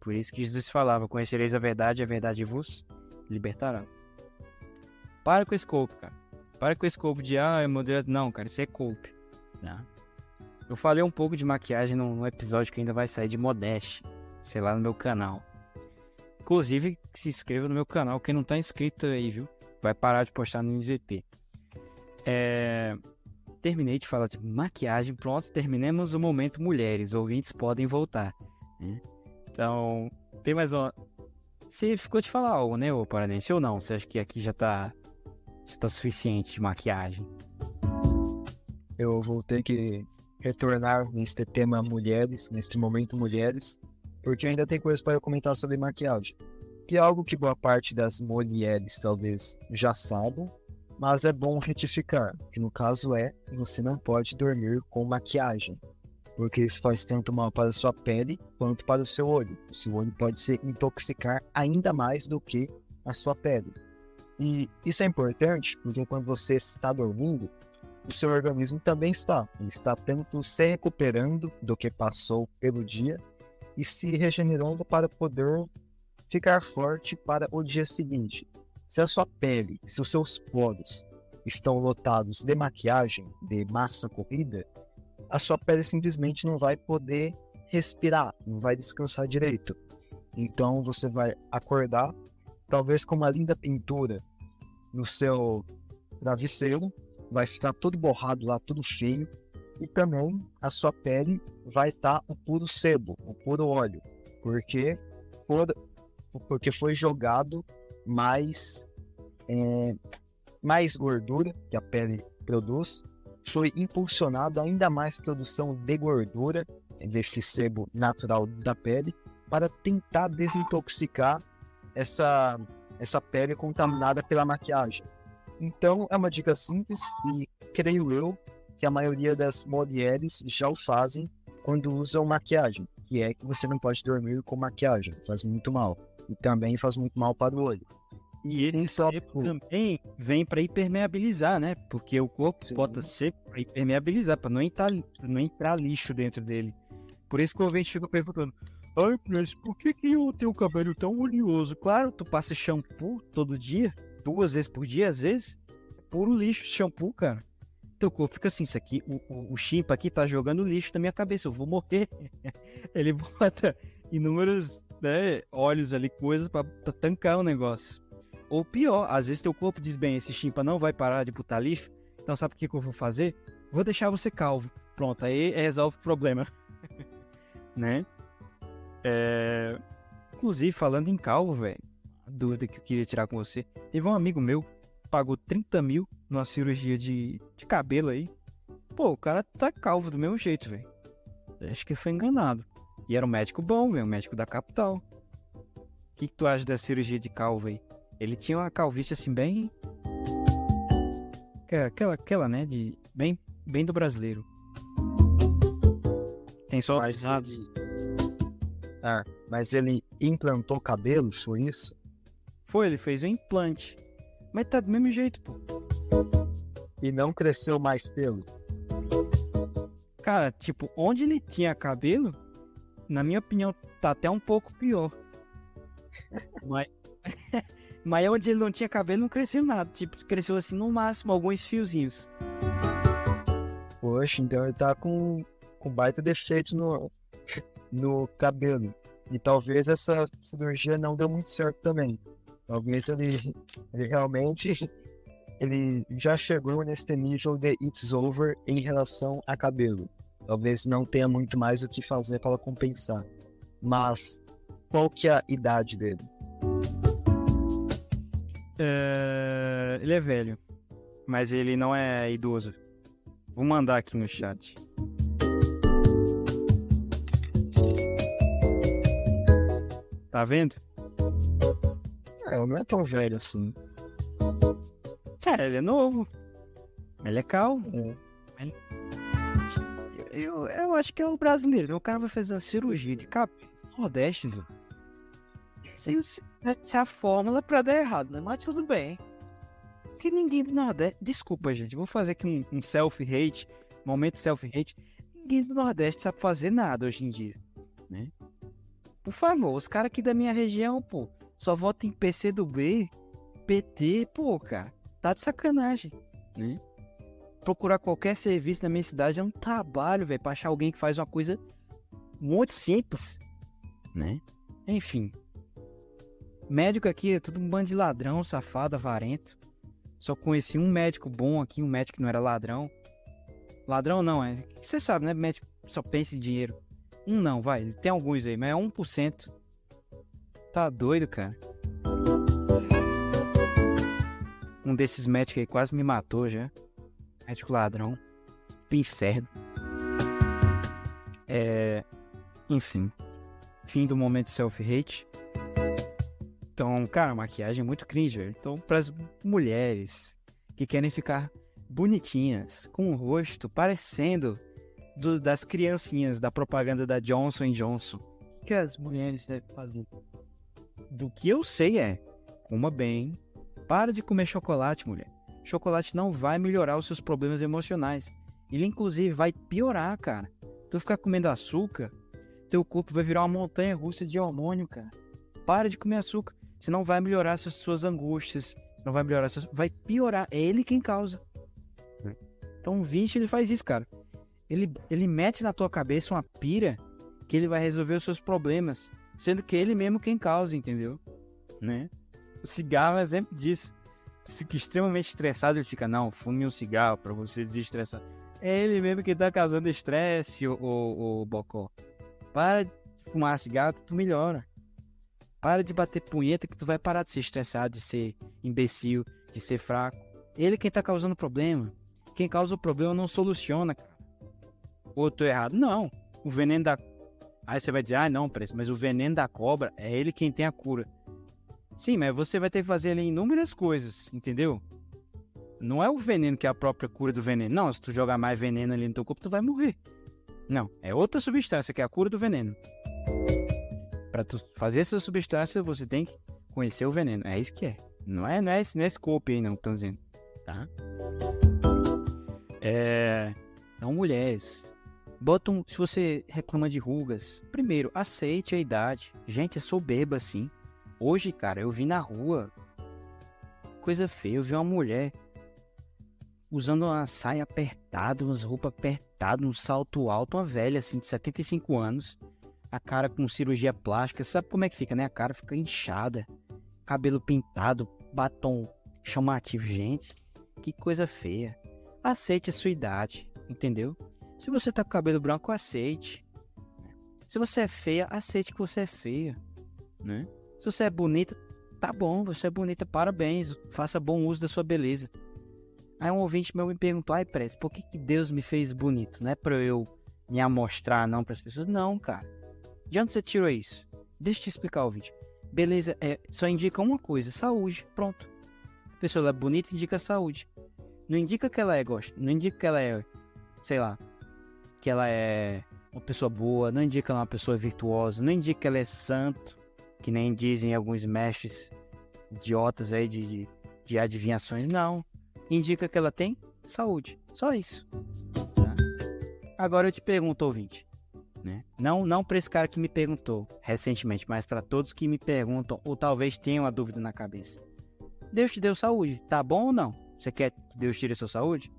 Por isso que Jesus falava: Conhecereis a verdade, a verdade vos libertará. Para com esse corpo, cara. Para com esse corpo de, ah, é moderado. Não, cara, isso é corpo. Né? Eu falei um pouco de maquiagem no episódio que ainda vai sair de Modeste, sei lá, no meu canal. Inclusive, se inscreva no meu canal, quem não tá inscrito aí, viu? Vai parar de postar no MVP. É... Terminei de falar de maquiagem, pronto, terminemos o momento mulheres, ouvintes podem voltar. Né? Então, tem mais uma... Você ficou de falar algo, né, ô Paranense, ou não? Você acha que aqui já tá, já tá suficiente de maquiagem? Eu vou ter que retornar neste tema mulheres, neste momento mulheres, porque ainda tem coisas para comentar sobre maquiagem. Que é algo que boa parte das mulheres talvez já saibam, mas é bom retificar, que no caso é, você não pode dormir com maquiagem, porque isso faz tanto mal para a sua pele quanto para o seu olho. O seu olho pode se intoxicar ainda mais do que a sua pele. E isso é importante porque quando você está dormindo, o seu organismo também está. Ele está tanto se recuperando do que passou pelo dia e se regenerando para poder ficar forte para o dia seguinte. Se a sua pele, se os seus poros estão lotados de maquiagem, de massa corrida, a sua pele simplesmente não vai poder respirar, não vai descansar direito. Então você vai acordar, talvez com uma linda pintura no seu travesseiro, vai ficar todo borrado lá, tudo feio. E também a sua pele vai estar tá o puro sebo, o puro óleo, porque, for, porque foi jogado mais, é, mais gordura, que a pele produz, foi impulsionado ainda mais produção de gordura desse sebo natural da pele para tentar desintoxicar essa, essa pele contaminada pela maquiagem. Então é uma dica simples e creio eu que a maioria das mulheres já o fazem quando usam maquiagem, que é que você não pode dormir com maquiagem, faz muito mal. E também faz muito mal para o olho. E esse sebo também vem para impermeabilizar, né? Porque o corpo Sim. bota seco para impermeabilizar, para não entrar, não entrar lixo dentro dele. Por isso que o ouvinte fica perguntando: Ai, mas por que, que eu tenho o cabelo tão oleoso? Claro, tu passa shampoo todo dia, duas vezes por dia, às vezes. É puro lixo shampoo, cara. Teu corpo fica assim, isso aqui, o, o, chimpa aqui tá jogando lixo na minha cabeça, eu vou morrer. *laughs* Ele bota inúmeros né, óleos ali, coisas para tancar o negócio. Ou pior, às vezes teu corpo diz bem, esse chimpa não vai parar de botar lixo, então sabe o que, que eu vou fazer? Vou deixar você calvo. Pronto, aí resolve o problema. *laughs* né? É... Inclusive, falando em calvo, velho, dúvida que eu queria tirar com você. Teve um amigo meu pagou 30 mil numa cirurgia de, de cabelo aí. Pô, o cara tá calvo do mesmo jeito, velho. Acho que foi enganado. E era um médico bom, velho, um médico da capital. O que, que tu acha da cirurgia de calvo aí? Ele tinha uma calvície assim bem. Aquela, aquela, né? De bem, bem do brasileiro. Tem só mas ele... Ah, mas ele implantou cabelo, foi isso? Foi, ele fez um implante. Mas tá do mesmo jeito, pô. E não cresceu mais pelo? Cara, tipo, onde ele tinha cabelo, na minha opinião, tá até um pouco pior. *laughs* Mas. *laughs* Mas onde ele não tinha cabelo, não cresceu nada. Tipo, cresceu assim no máximo alguns fiozinhos. Poxa, então ele tá com, com baita defeito no, no cabelo. E talvez essa cirurgia não deu muito certo também. Talvez ele, ele realmente ele já chegou nesse nível de it's over em relação a cabelo. Talvez não tenha muito mais o que fazer para compensar. Mas qual que é a idade dele? É... Ele é velho, mas ele não é idoso. Vou mandar aqui no chat. Tá vendo? É, não é tão velho assim. É, ele é novo. Ele é calvo. É. Ele... Eu, eu acho que é o brasileiro. Né? O cara vai fazer uma cirurgia de cabelo. Nordeste, viu? Se, se, se, a fórmula é pra dar errado, né? Mas tudo bem. Porque ninguém do Nordeste. Desculpa, gente. Vou fazer aqui um, um self-hate. Momento self-hate. Ninguém do Nordeste sabe fazer nada hoje em dia. Né? Por favor, os caras aqui da minha região, pô, só votam em PC do B, PT, pô, cara, tá de sacanagem, né? Procurar qualquer serviço na minha cidade é um trabalho, velho, pra achar alguém que faz uma coisa muito simples, né? Enfim. Médico aqui é tudo um bando de ladrão, safado, avarento. Só conheci um médico bom aqui, um médico que não era ladrão. Ladrão não, é. Você sabe, né? Médico só pensa em dinheiro. Um não, vai. Tem alguns aí, mas é 1%. Tá doido, cara. Um desses médicos aí quase me matou já. Médico ladrão. Pro inferno. É. Enfim. Fim do momento self-hate. Então, cara, maquiagem é muito cringe, velho. Então, pras mulheres que querem ficar bonitinhas, com o rosto parecendo do, das criancinhas da propaganda da Johnson Johnson. O que as mulheres devem fazer? Do que eu sei é, coma bem, para de comer chocolate, mulher. Chocolate não vai melhorar os seus problemas emocionais. Ele inclusive vai piorar, cara. Tu ficar comendo açúcar, teu corpo vai virar uma montanha russa de hormônio, cara. Para de comer açúcar, senão vai melhorar suas, suas angústias, não vai melhorar, vai piorar. É ele quem causa. Então o Vinci ele faz isso, cara ele, ele mete na tua cabeça uma pira que ele vai resolver os seus problemas, sendo que ele mesmo quem causa, entendeu? Né? O cigarro é um exemplo disso. Fica extremamente estressado, ele fica, não, fume um cigarro para você desestressar. É ele mesmo que tá causando estresse, o, o, o Bocó. Para de fumar cigarro que tu melhora. Para de bater punheta que tu vai parar de ser estressado, de ser imbecil, de ser fraco. Ele quem tá causando problema. Quem causa o problema não soluciona, cara. Ou eu tô errado? Não. O veneno da. Aí você vai dizer, ah, não, preço, mas o veneno da cobra é ele quem tem a cura. Sim, mas você vai ter que fazer ali inúmeras coisas, entendeu? Não é o veneno que é a própria cura do veneno. Não, se tu jogar mais veneno ali no teu corpo, tu vai morrer. Não, é outra substância que é a cura do veneno. Para tu fazer essa substância, você tem que conhecer o veneno. É isso que é. Não é, não é esse, é aí não que estão dizendo, tá? É... Então, mulheres, botam, se você reclama de rugas, primeiro, aceite a idade. Gente, é soberba assim. Hoje, cara, eu vi na rua coisa feia, eu vi uma mulher usando uma saia apertada, umas roupas apertadas, um salto alto, uma velha assim de 75 anos, a cara com cirurgia plástica, sabe como é que fica, né? A cara fica inchada, cabelo pintado, batom chamativo, gente, que coisa feia. Aceite a sua idade, entendeu? Se você tá com cabelo branco, aceite. Se você é feia, aceite que você é feia, né? Se você é bonita, tá bom, você é bonita, parabéns, faça bom uso da sua beleza. Aí um ouvinte meu me perguntou, ai, Prece, por que, que Deus me fez bonito? Não é pra eu me amostrar não para as pessoas? Não, cara. De onde você tirou isso? Deixa eu te explicar, ouvinte. Beleza, é, só indica uma coisa, saúde, pronto. A pessoa é bonita, indica saúde. Não indica que ela é gosta, não indica que ela é, sei lá, que ela é uma pessoa boa, não indica que ela é uma pessoa virtuosa, não indica que ela é santo, que nem dizem alguns mestres idiotas aí de, de, de adivinhações, não indica que ela tem saúde. Só isso. Tá? Agora eu te pergunto, ouvinte. Né? Não, não para esse cara que me perguntou recentemente, mas para todos que me perguntam ou talvez tenham a dúvida na cabeça. Deus te deu saúde, tá bom ou não? Você quer que Deus tire a sua saúde?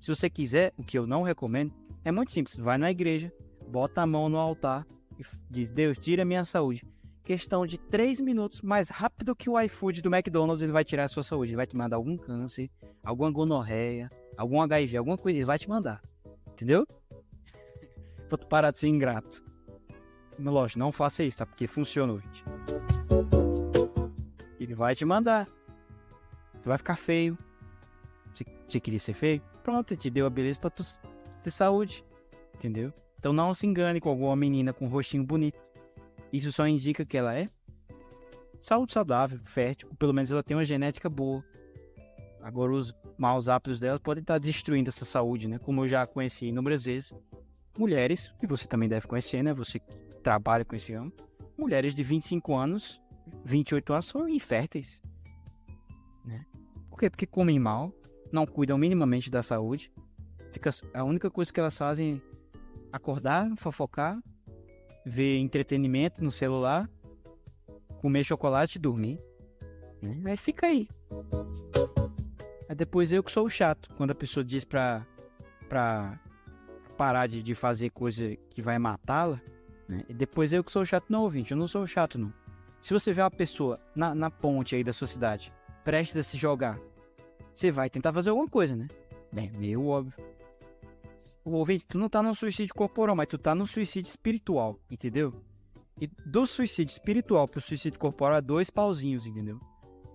Se você quiser, o que eu não recomendo, é muito simples. Vai na igreja, bota a mão no altar e diz: Deus, tira a minha saúde questão de 3 minutos, mais rápido que o iFood do McDonald's, ele vai tirar a sua saúde. Ele vai te mandar algum câncer, alguma gonorreia, algum HIV, alguma coisa, ele vai te mandar. Entendeu? *laughs* pra tu parar de ser ingrato. Lógico, não faça isso, tá? Porque funciona, gente. Ele vai te mandar. Tu vai ficar feio. Você queria ser feio? Pronto, ele te deu a beleza pra tu ter saúde. Entendeu? Então não se engane com alguma menina com um rostinho bonito. Isso só indica que ela é saúde saudável, fértil, ou pelo menos ela tem uma genética boa. Agora os maus hábitos dela podem estar destruindo essa saúde, né? Como eu já conheci inúmeras vezes. Mulheres, que você também deve conhecer, né? Você que trabalha com esse ramo. Mulheres de 25 anos, 28 anos são inférteis. Né? Por quê? Porque comem mal, não cuidam minimamente da saúde. Fica, a única coisa que elas fazem é acordar, fofocar ver entretenimento no celular, comer chocolate e dormir. Né? Aí fica aí. Aí depois eu que sou o chato. Quando a pessoa diz pra, pra parar de, de fazer coisa que vai matá-la, né? E depois eu que sou o chato. Não, ouvinte, eu não sou o chato, não. Se você vê uma pessoa na, na ponte aí da sua cidade, prestes a se jogar, você vai tentar fazer alguma coisa, né? Bem, meio óbvio o ouvinte, tu não tá no suicídio corporal, mas tu tá no suicídio espiritual, entendeu? E do suicídio espiritual pro suicídio corporal é dois pauzinhos, entendeu?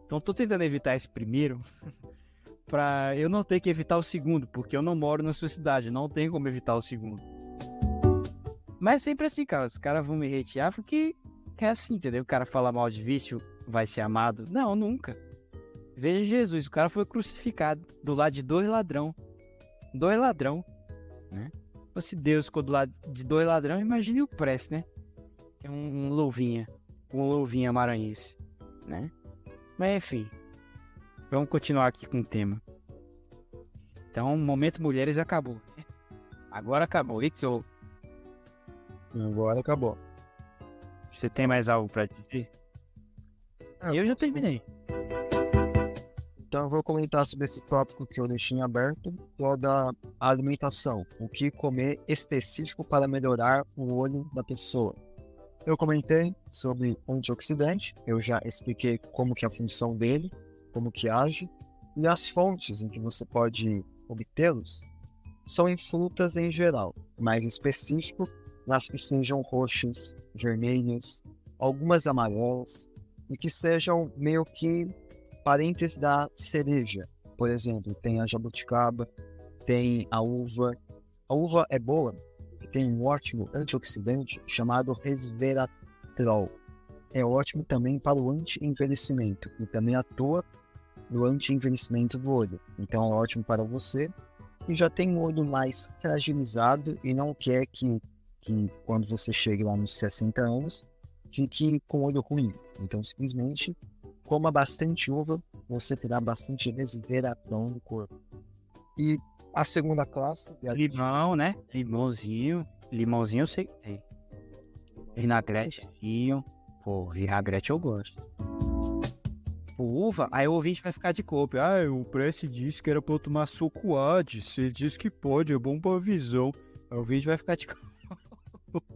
Então tô tentando evitar esse primeiro *laughs* pra eu não ter que evitar o segundo, porque eu não moro na sua cidade, não tem como evitar o segundo. Mas é sempre assim, cara, os caras vão me hatear porque é assim, entendeu? O cara fala mal de vício, vai ser amado. Não, nunca. Veja Jesus, o cara foi crucificado do lado de dois ladrão. Dois ladrão né? Se Deus ficou do lado de dois ladrões, imagine o Press, né? É um, um louvinha, um louvinha maranhense, né? Mas enfim, vamos continuar aqui com o tema. Então, momento mulheres acabou. Agora acabou, Ixo. Agora acabou. Você tem mais algo para dizer? É, eu já terminei. Então eu vou comentar sobre esse tópico que eu deixei em aberto, que é da alimentação, o que comer específico para melhorar o olho da pessoa. Eu comentei sobre antioxidante, eu já expliquei como que é a função dele, como que age, e as fontes em que você pode obtê-los são em frutas em geral, mais específico nas que sejam roxas, vermelhas, algumas amarelas, e que sejam meio que parentes da cereja. Por exemplo, tem a jabuticaba, tem a uva. A uva é boa, tem um ótimo antioxidante chamado resveratrol. É ótimo também para o anti-envelhecimento e também atua no anti-envelhecimento do olho. Então é ótimo para você que já tem um olho mais fragilizado e não quer que, que quando você chegue lá nos 60 anos fique com o olho ruim. Então simplesmente coma bastante uva, você terá bastante resveratrol no corpo. E a segunda classe. é a- Limão, né? Limãozinho. Limãozinho eu sei que tem. Vinagretezinho. Pô, vinagrete eu gosto. Pô, uva, aí o ouvinte vai ficar de cópia. Ah, o Prece disse que era pra eu tomar suco Hades. Ele disse que pode, é bom pra visão. Aí o ouvinte vai ficar de cópia.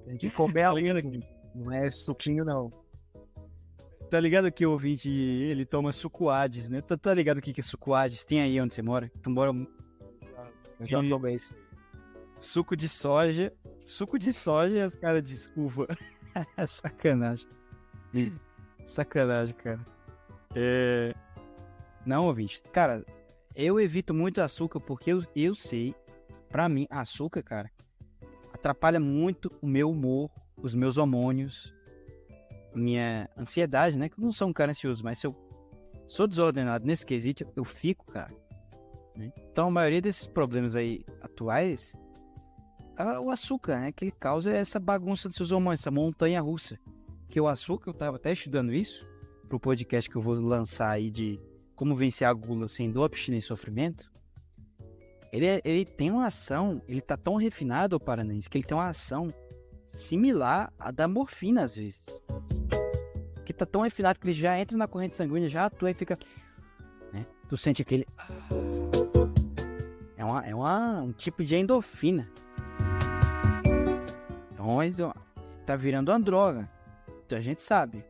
Tem que comer *laughs* Tá a? Não é suquinho, não. Tá ligado que o ouvinte, ele toma suco Hades, né? Tá, tá ligado o que que é? Tem aí onde você mora? Tu mora Eu já tomei isso. suco de soja. Suco de soja e os caras dizem uva. *laughs* Sacanagem. Sacanagem, cara. É... Não, ouvinte. Cara, eu evito muito açúcar porque eu, eu sei, pra mim, açúcar, cara, atrapalha muito o meu humor, os meus hormônios, minha ansiedade, né? Que eu não sou um cara ansioso, mas se eu sou desordenado nesse quesito, eu fico, cara. né? Então, a maioria desses problemas aí atuais é o açúcar, né? Que ele causa essa bagunça dos seus hormônios, essa montanha russa. Que o açúcar, eu tava até estudando isso pro podcast que eu vou lançar aí de como vencer a gula sem dor, abstinência e sofrimento. Ele, é- ele tem uma ação, ele tá tão refinado, o Paranense, que ele tem uma ação similar à da morfina, às vezes. Que tá tão refinado que ele já entra na corrente sanguínea, já atua e fica. Né? Tu sente aquele. É, uma, é uma, um tipo de endorfina. Então, tá virando uma droga. Então a gente sabe.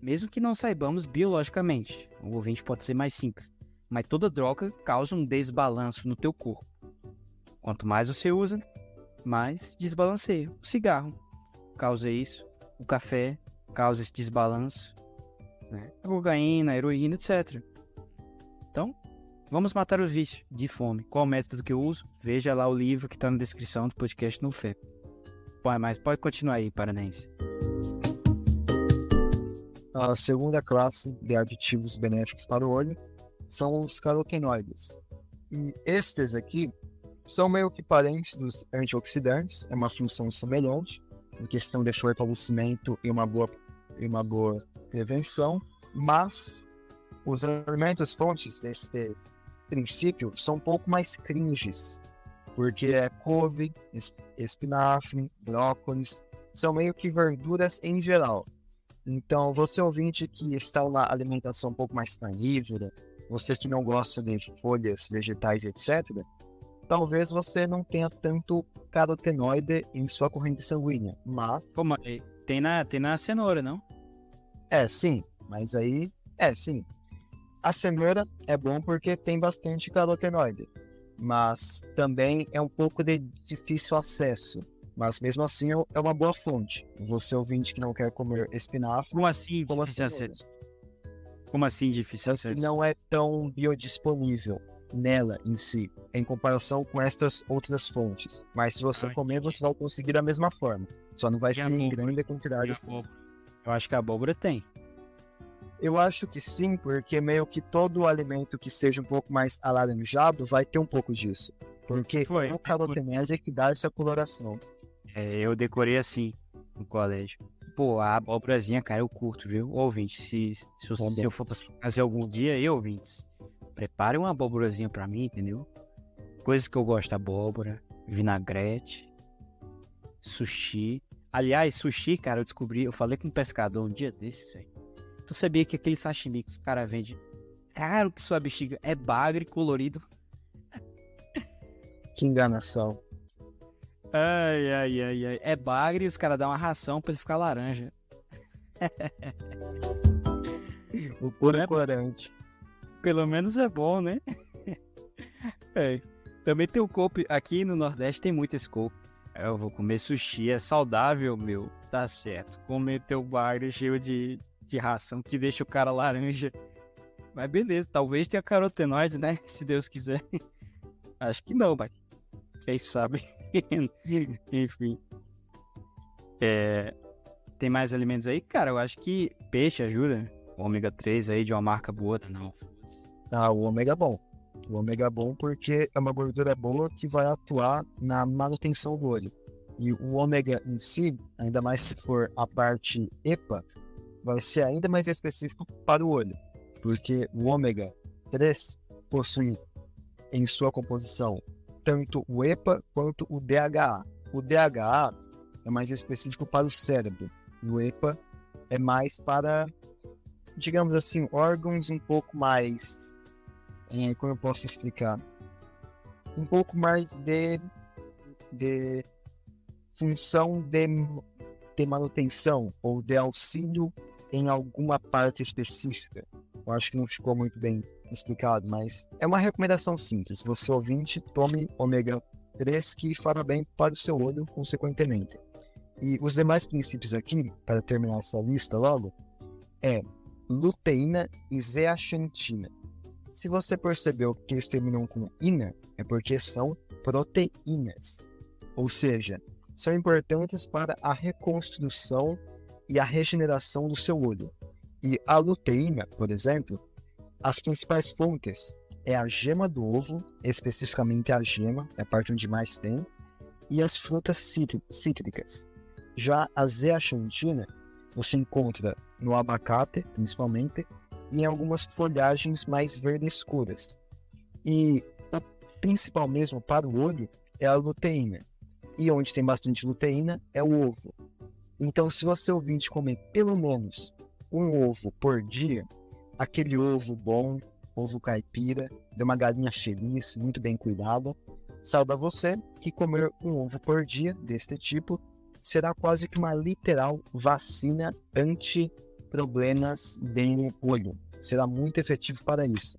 Mesmo que não saibamos biologicamente. O ouvinte pode ser mais simples. Mas toda droga causa um desbalanço no teu corpo. Quanto mais você usa, mais desbalanceia. O cigarro causa isso. O café causa esse desbalanço. Né? A cocaína, a heroína, etc. Então, vamos matar os vícios de fome. Qual método que eu uso? Veja lá o livro que está na descrição do podcast no FEP. Pô, mas pode continuar aí, Paranense. A segunda classe de aditivos benéficos para o olho são os carotenoides. E estes aqui são meio que parentes dos antioxidantes, é uma função semelhante, em questão de fortalecimento e uma boa, e uma boa prevenção, mas os alimentos fontes deste princípio são um pouco mais cringes, porque é couve, es- espinafre, brócolis, são meio que verduras em geral. Então, você ouvinte que está na alimentação um pouco mais carnívora, você que não gosta de folhas, vegetais, etc., talvez você não tenha tanto carotenoide em sua corrente sanguínea. Mas, Como é? Tem na, tem na cenoura, não? é sim, mas aí, é sim. A cenoura é bom porque tem bastante carotenoide, mas também é um pouco de difícil acesso. Mas mesmo assim é uma boa fonte. Você ouvinte que não quer comer espinafre, Como assim Como difícil acesso? Como assim difícil acesso? não é tão biodisponível nela em si, em comparação com estas outras fontes. Mas se você Ah, comer, você vai conseguir da mesma forma. Só não vai ser em grande quantidade. Assim. Eu acho que a abóbora tem. Eu acho que sim, porque meio que todo alimento que seja um pouco mais alaranjado vai ter um pouco disso. Porque Foi. é o carotenoide que dá essa coloração. É, eu decorei assim no colégio. Pô, a abóborazinha, cara, eu curto, viu? Ouvinte, se, se, eu- Tá se eu for pra casa algum dia, eu, ouvintes, prepare uma abóborazinha pra mim, entendeu? Coisas que eu gosto, abóbora, vinagrete, sushi. Aliás, sushi, cara, eu descobri, eu falei com um pescador um dia desses, velho. Tu sabia que aquele sashimi que os caras vendem, caro que sua bexiga, é bagre colorido? *laughs* Que enganação. Ai, ai, ai, ai. É bagre e os caras dão uma ração pra ele ficar laranja. *laughs* O puro Né? corante. Pelo menos é bom, né? *laughs* é. Também tem o coupe. Aqui no Nordeste tem muito esse coupe. É, Eu vou comer sushi, é saudável, meu. Tá certo. Comer teu bagre cheio de, de ração que deixa o cara laranja. Mas beleza, talvez tenha carotenoide, né? *laughs* Se Deus quiser. Acho que não, mas Quem sabe? *laughs* Enfim. É, tem mais alimentos aí? Cara, eu acho que peixe ajuda. O ômega 3 aí de uma marca boa, não. Ah, o ômega é bom. O ômega é bom porque é uma gordura boa que vai atuar na manutenção do olho. E o ômega em si, ainda mais se for a parte EPA, vai ser ainda mais específico para o olho. Porque o ômega 3 possui em sua composição tanto o EPA quanto o DHA. O DHA é mais específico para o cérebro. E o EPA é mais para, digamos assim, órgãos um pouco mais é, como eu posso explicar? Um pouco mais de, de função de, de manutenção ou de auxílio em alguma parte específica. Eu acho que não ficou muito bem explicado, mas é uma recomendação simples. Você ouvinte, tome ômega 3 que fará bem para o seu olho, consequentemente. E os demais princípios aqui, para terminar essa lista logo, é luteína e zeaxantina. Se você percebeu que eles terminam com ina, é porque são proteínas. Ou seja, são importantes para a reconstrução e a regeneração do seu olho. E a luteína, por exemplo, as principais fontes é a gema do ovo, especificamente a gema, é a parte onde mais tem, e as frutas cítricas. Já a zeaxantina você encontra no abacate, principalmente, em algumas folhagens mais verdes escuras. E o principal mesmo para o olho é a luteína. E onde tem bastante luteína é o ovo. Então, se você ouvinte comer pelo menos um ovo por dia, aquele ovo bom, ovo caipira, de uma galinha feliz, muito bem cuidada, sauda você que comer um ovo por dia deste tipo será quase que uma literal vacina anti problemas de olho. Será muito efetivo para isso.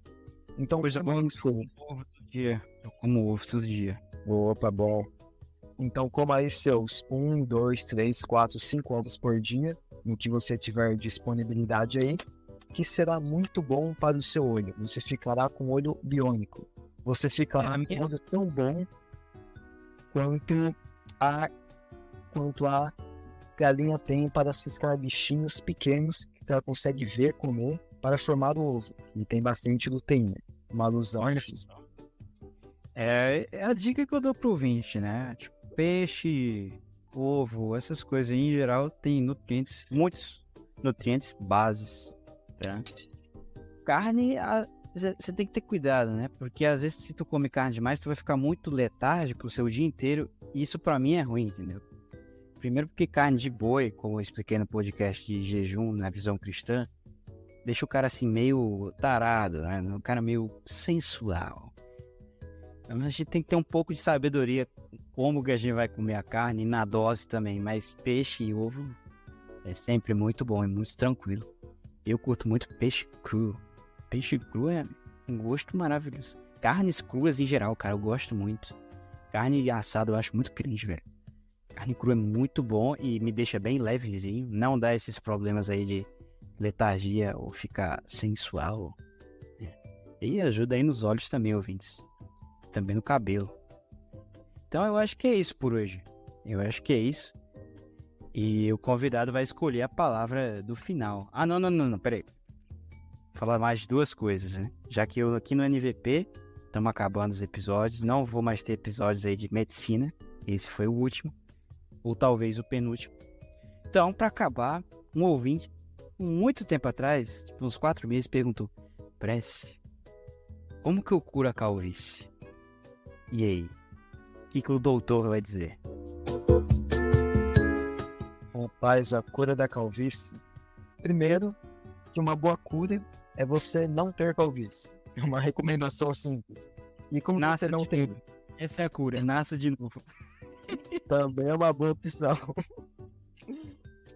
Então, Coisa boa que eu como ovo todo dia. Eu como ovo todo dia. Opa, bom. Então, coma aí seus 1, 2, 3, 4, 5 ovos por dia, no que você tiver disponibilidade aí, que será muito bom para o seu olho. Você ficará com o olho biônico. Você ficará com o olho tão bom quanto a quanto a galinha tem para ciscar bichinhos pequenos que ela consegue ver comer para formar o ovo. E tem bastante luteína. Uma alusão. Olha só. É, é a dica que eu dou pro 20, né? Tipo, peixe, ovo, essas coisas em geral tem nutrientes, muitos nutrientes bases, tá? Carne, você tem que ter cuidado, né? Porque às vezes se tu come carne demais, tu vai ficar muito letárgico o seu dia inteiro, e isso para mim é ruim, entendeu? Primeiro porque carne de boi, como eu expliquei no podcast de jejum, na visão cristã, deixa o cara assim meio tarado, né? O cara meio sensual. Então, a gente tem que ter um pouco de sabedoria como que a gente vai comer a carne na dose também, mas peixe e ovo é sempre muito bom, é muito tranquilo. Eu curto muito peixe cru. Peixe cru é um gosto maravilhoso. Carnes cruas em geral, cara, eu gosto muito. Carne assada eu acho muito cringe, velho. Carne crua é muito bom e me deixa bem levezinho. Não dá esses problemas aí de letargia ou ficar sensual. E ajuda aí nos olhos também, ouvintes. Também no cabelo. Então eu acho que é isso por hoje. Eu acho que é isso. E o convidado vai escolher a palavra do final. Ah, não, não, não, não, peraí. Vou falar mais duas coisas, né? Já que eu aqui no NVP estamos acabando os episódios, não vou mais ter episódios aí de medicina. Esse foi o último ou talvez o penúltimo. Então, para acabar, um ouvinte, muito tempo atrás, tipo uns quatro meses, perguntou: Prece, como que eu curo a calvície? E aí? O que, que o doutor vai dizer? Rapaz, a cura da calvície. Primeiro, que uma boa cura é você não ter calvície. É uma *laughs* recomendação simples. E como Nasce você não tem. Essa é a cura, nasça de novo. Também é uma boa opção.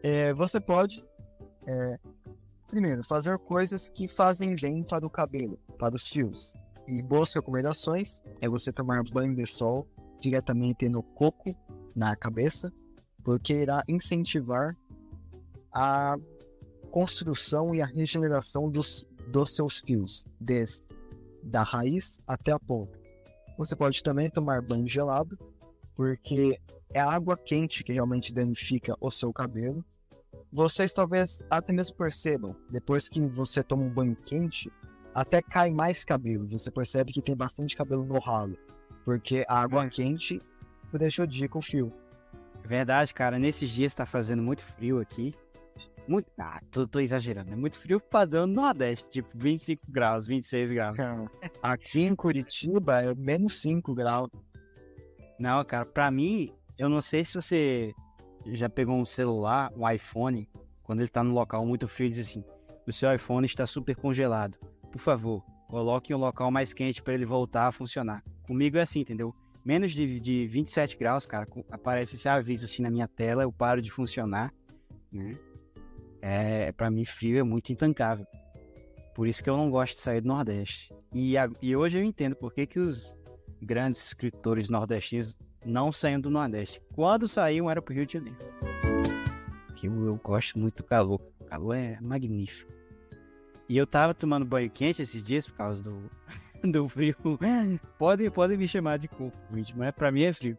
É, você pode, é, primeiro, fazer coisas que fazem bem para o cabelo, para os fios. E boas recomendações é você tomar banho de sol diretamente no coco, na cabeça, porque irá incentivar a construção e a regeneração dos, dos seus fios, desde da raiz até a ponta. Você pode também tomar banho gelado, porque é a água quente que realmente danifica o seu cabelo. Vocês talvez até mesmo percebam, depois que você toma um banho quente, até cai mais cabelo. Você percebe que tem bastante cabelo no ralo, porque a água quente prejudicam o fio. Verdade, cara. Nesses dias tá fazendo muito frio aqui. Muito... Ah, tô, tô exagerando. É muito frio padrão no Nordeste, tipo 25 graus, 26 graus. Aqui em Curitiba é menos 5 graus. Não, cara, pra mim, eu não sei se você já pegou um celular, um iPhone, quando ele tá no local muito frio, diz assim: o seu iPhone está super congelado. Por favor, coloque em um local mais quente para ele voltar a funcionar. Comigo é assim, entendeu? Menos de, de 27 graus, cara, aparece esse aviso assim na minha tela, eu paro de funcionar, né? É, para mim, frio é muito intancável. Por isso que eu não gosto de sair do Nordeste. E, a, e hoje eu entendo por que, que os grandes escritores nordestinos não saíam do Nordeste. Quando saíam, era pro Rio de Janeiro. Que eu, eu gosto muito do calor. O calor é magnífico. E eu tava tomando banho quente esses dias por causa do, *laughs* do frio. Podem pode me chamar de cu, gente, mas pra mim é frio.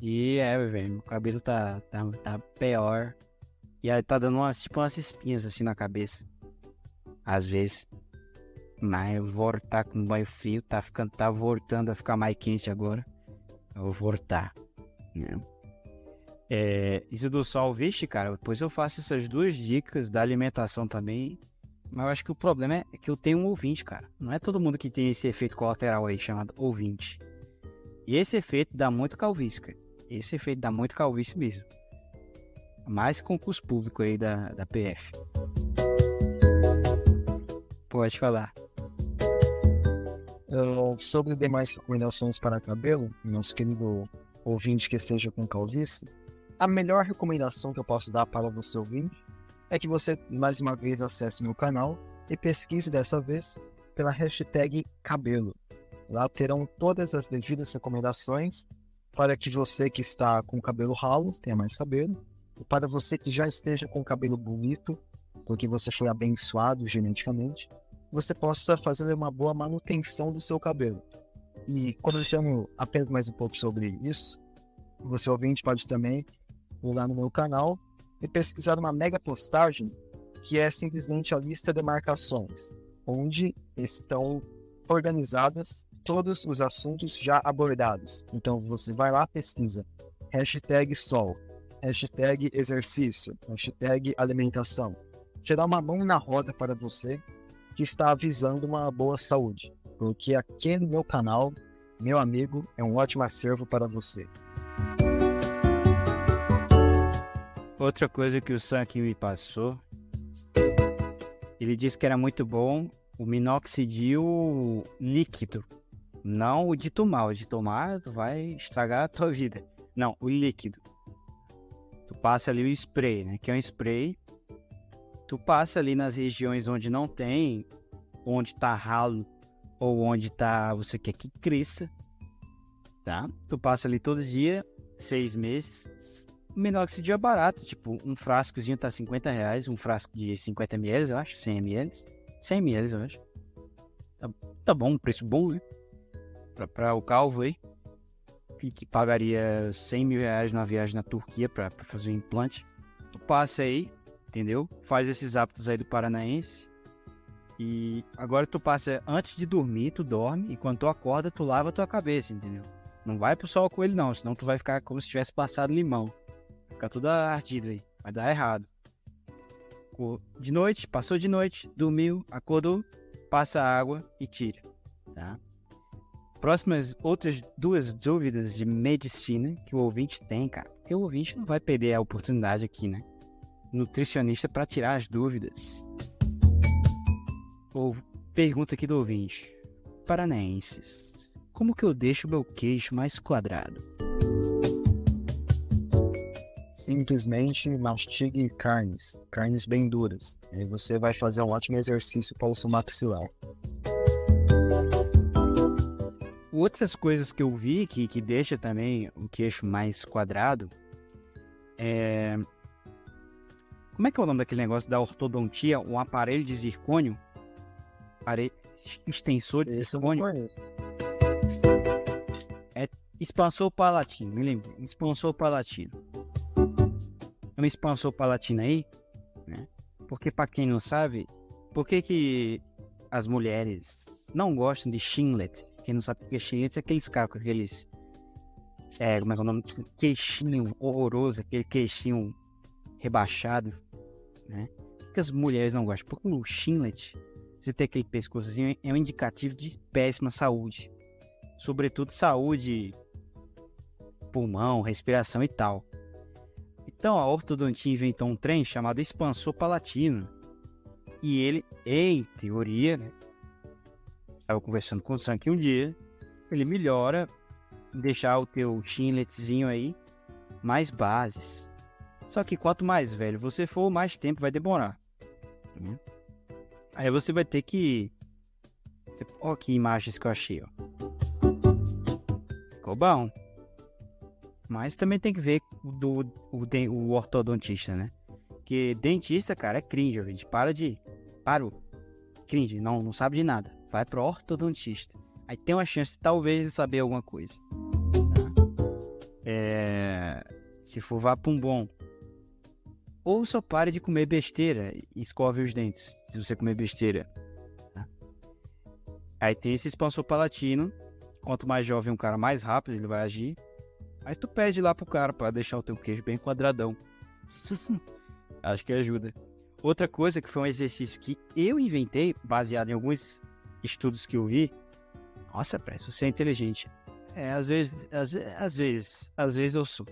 E é, velho, meu cabelo tá, tá, tá pior. E aí tá dando umas, tipo, umas espinhas assim na cabeça. Às vezes. Mas eu vou voltar com banho frio, tá ficando, tá voltando a ficar mais quente agora. Eu vou voltar. Né? É, isso do sol, vixe, cara, depois eu faço essas duas dicas da alimentação também. Mas eu acho que o problema é que eu tenho um ouvinte, cara. Não é todo mundo que tem esse efeito colateral aí chamado ouvinte. E esse efeito dá muito calvície, cara. Esse efeito dá muito calvície mesmo. Mais concurso público aí da, da PF. Pode falar. Sobre demais recomendações para cabelo, nosso querido ouvinte que esteja com calvície, a melhor recomendação que eu posso dar para você ouvinte é que você mais uma vez acesse meu canal e pesquise dessa vez pela hashtag cabelo. Lá terão todas as devidas recomendações para que você que está com cabelo ralo tenha mais cabelo, e para você que já esteja com cabelo bonito, porque você foi abençoado geneticamente, você possa fazer uma boa manutenção do seu cabelo. E quando eu chamo apenas mais um pouco sobre isso, você ouvinte pode também ir lá no meu canal e pesquisar uma mega postagem que é simplesmente a lista de marcações, onde estão organizadas todos os assuntos já abordados. Então você vai lá, pesquisa hashtag sol, hashtag exercício, hashtag alimentação. Será uma mão na roda para você que está avisando uma boa saúde, porque aqui no meu canal, meu amigo, é um ótimo acervo para você. Outra coisa que o Sanky me passou, ele disse que era muito bom o minoxidil líquido, não o de tomar. O de tomar vai estragar a tua vida. Não, o líquido. Tu passa ali o spray, né? Que é um spray. Tu passa ali nas regiões onde não tem, onde tá ralo ou onde tá você quer que cresça, tá? Tu passa ali todo dia, seis meses o minoxidil é barato, tipo, um frascozinho tá 50 reais, um frasco de 50 ml, eu acho, 100 ml. 100 ml, eu acho. Tá, tá bom, preço bom, né? Pra, pra o calvo aí, que, que, pagaria 100 mil reais numa viagem na Turquia pra, pra fazer um implante. Tu passa aí, entendeu? Faz esses hábitos aí do paranaense. E agora tu passa antes de dormir, tu dorme, e quando tu acorda, tu lava tua cabeça, entendeu? Não vai pro sol com ele não, senão tu vai ficar como se tivesse passado limão. Fica tudo ardido aí. Vai dar errado. De noite, passou de noite, dormiu, acordou, passa água e tira. Tá? Próximas outras duas dúvidas de medicina que o ouvinte tem, cara. Porque o ouvinte não vai perder a oportunidade aqui, né? Nutricionista para tirar as dúvidas. Ou pergunta aqui do ouvinte. Paranaenses, como que eu deixo meu queixo mais quadrado? simplesmente mastigue carnes, carnes bem duras. E você vai fazer um ótimo exercício para o seu maxilar. Outras coisas que eu vi que, que deixa também o queixo mais quadrado é. Como é que é o nome daquele negócio da ortodontia? Um aparelho de zircônio? Apare... Extensor de Esse zircônio? Expansor palatino, me lembro. Expansor palatino. É um expansor palatino aí, né? Porque pra quem não sabe, por que que as mulheres não gostam de chinglet? Quem não sabe o que é chinglet é aqueles caras com aqueles... É, como é que é o nome? Queixinho horroroso, aquele queixinho rebaixado, né? Por que as mulheres não gostam? Porque o chinglet, você ter aquele pescoçozinho, é um indicativo de péssima saúde. Sobretudo saúde pulmão, respiração e tal. Então a ortodontia inventou um trem chamado expansor palatino. E ele, em teoria, né? Estava conversando com o Sam um dia, ele melhora deixar o teu chinletzinho aí mais bases. Só que quanto mais velho você for, mais tempo vai demorar. Né? Aí você vai ter que. Olha que imagens que eu achei, ó. Ficou bom. Mas também tem que ver do, o, o ortodontista, né? Porque dentista, cara, é cringe, gente. Para de. Parou. Cringe, não, não sabe de nada. Vai pro ortodontista. Aí tem uma chance de talvez ele saber alguma coisa. É... Se for vá pra um bom. Ou só pare de comer besteira e escove os dentes. Se você comer besteira. Aí tem esse expansor palatino. Quanto mais jovem um cara, mais rápido ele vai agir. Aí tu pede lá pro cara para deixar o teu queijo bem quadradão. *laughs* Acho que ajuda. Outra coisa que foi um exercício que eu inventei, baseado em alguns estudos que eu vi. Nossa, parece você é inteligente. É, às vezes, às, às vezes, às vezes eu sou.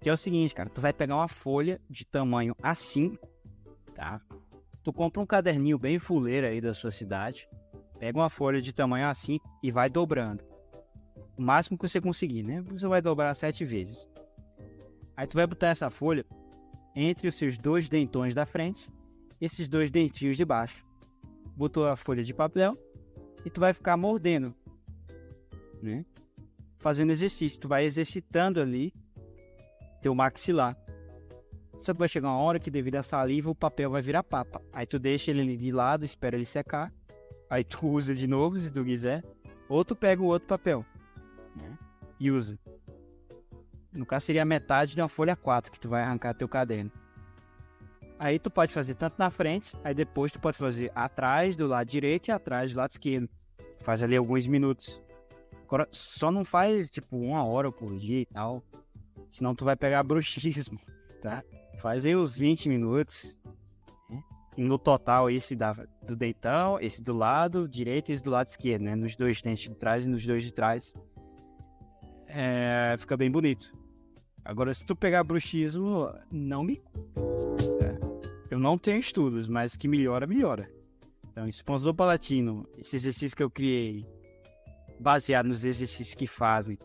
Que é o seguinte, cara, tu vai pegar uma folha de tamanho A5, tá? Tu compra um caderninho bem fuleiro aí da sua cidade, pega uma folha de tamanho A5 e vai dobrando o máximo que você conseguir, né? Você vai dobrar sete vezes. Aí tu vai botar essa folha entre os seus dois dentões da frente, esses dois dentinhos de baixo. Botou a folha de papel e tu vai ficar mordendo, né? Fazendo exercício, tu vai exercitando ali teu maxilar. Só que vai chegar uma hora que devido à saliva o papel vai virar papa. Aí tu deixa ele de lado, espera ele secar. Aí tu *laughs* usa de novo se tu quiser. Ou tu pega o outro papel né? E usa. No caso, seria metade de uma folha 4 que tu vai arrancar teu caderno. Aí tu pode fazer tanto na frente, aí depois tu pode fazer atrás do lado direito e atrás do lado esquerdo. Faz ali alguns minutos. Agora, só não faz tipo uma hora por dia e tal. Senão tu vai pegar bruxismo, tá? Faz aí uns 20 minutos. Né? No total, esse da, do deitão, esse do lado direito e esse do lado esquerdo, né? Nos dois dentes de trás e nos dois de trás é, fica bem bonito. Agora, se tu pegar bruxismo, não me. É. Eu não tenho estudos, mas que melhora, melhora. Então, expansor palatino, esse exercício que eu criei, baseado nos exercícios que fazem,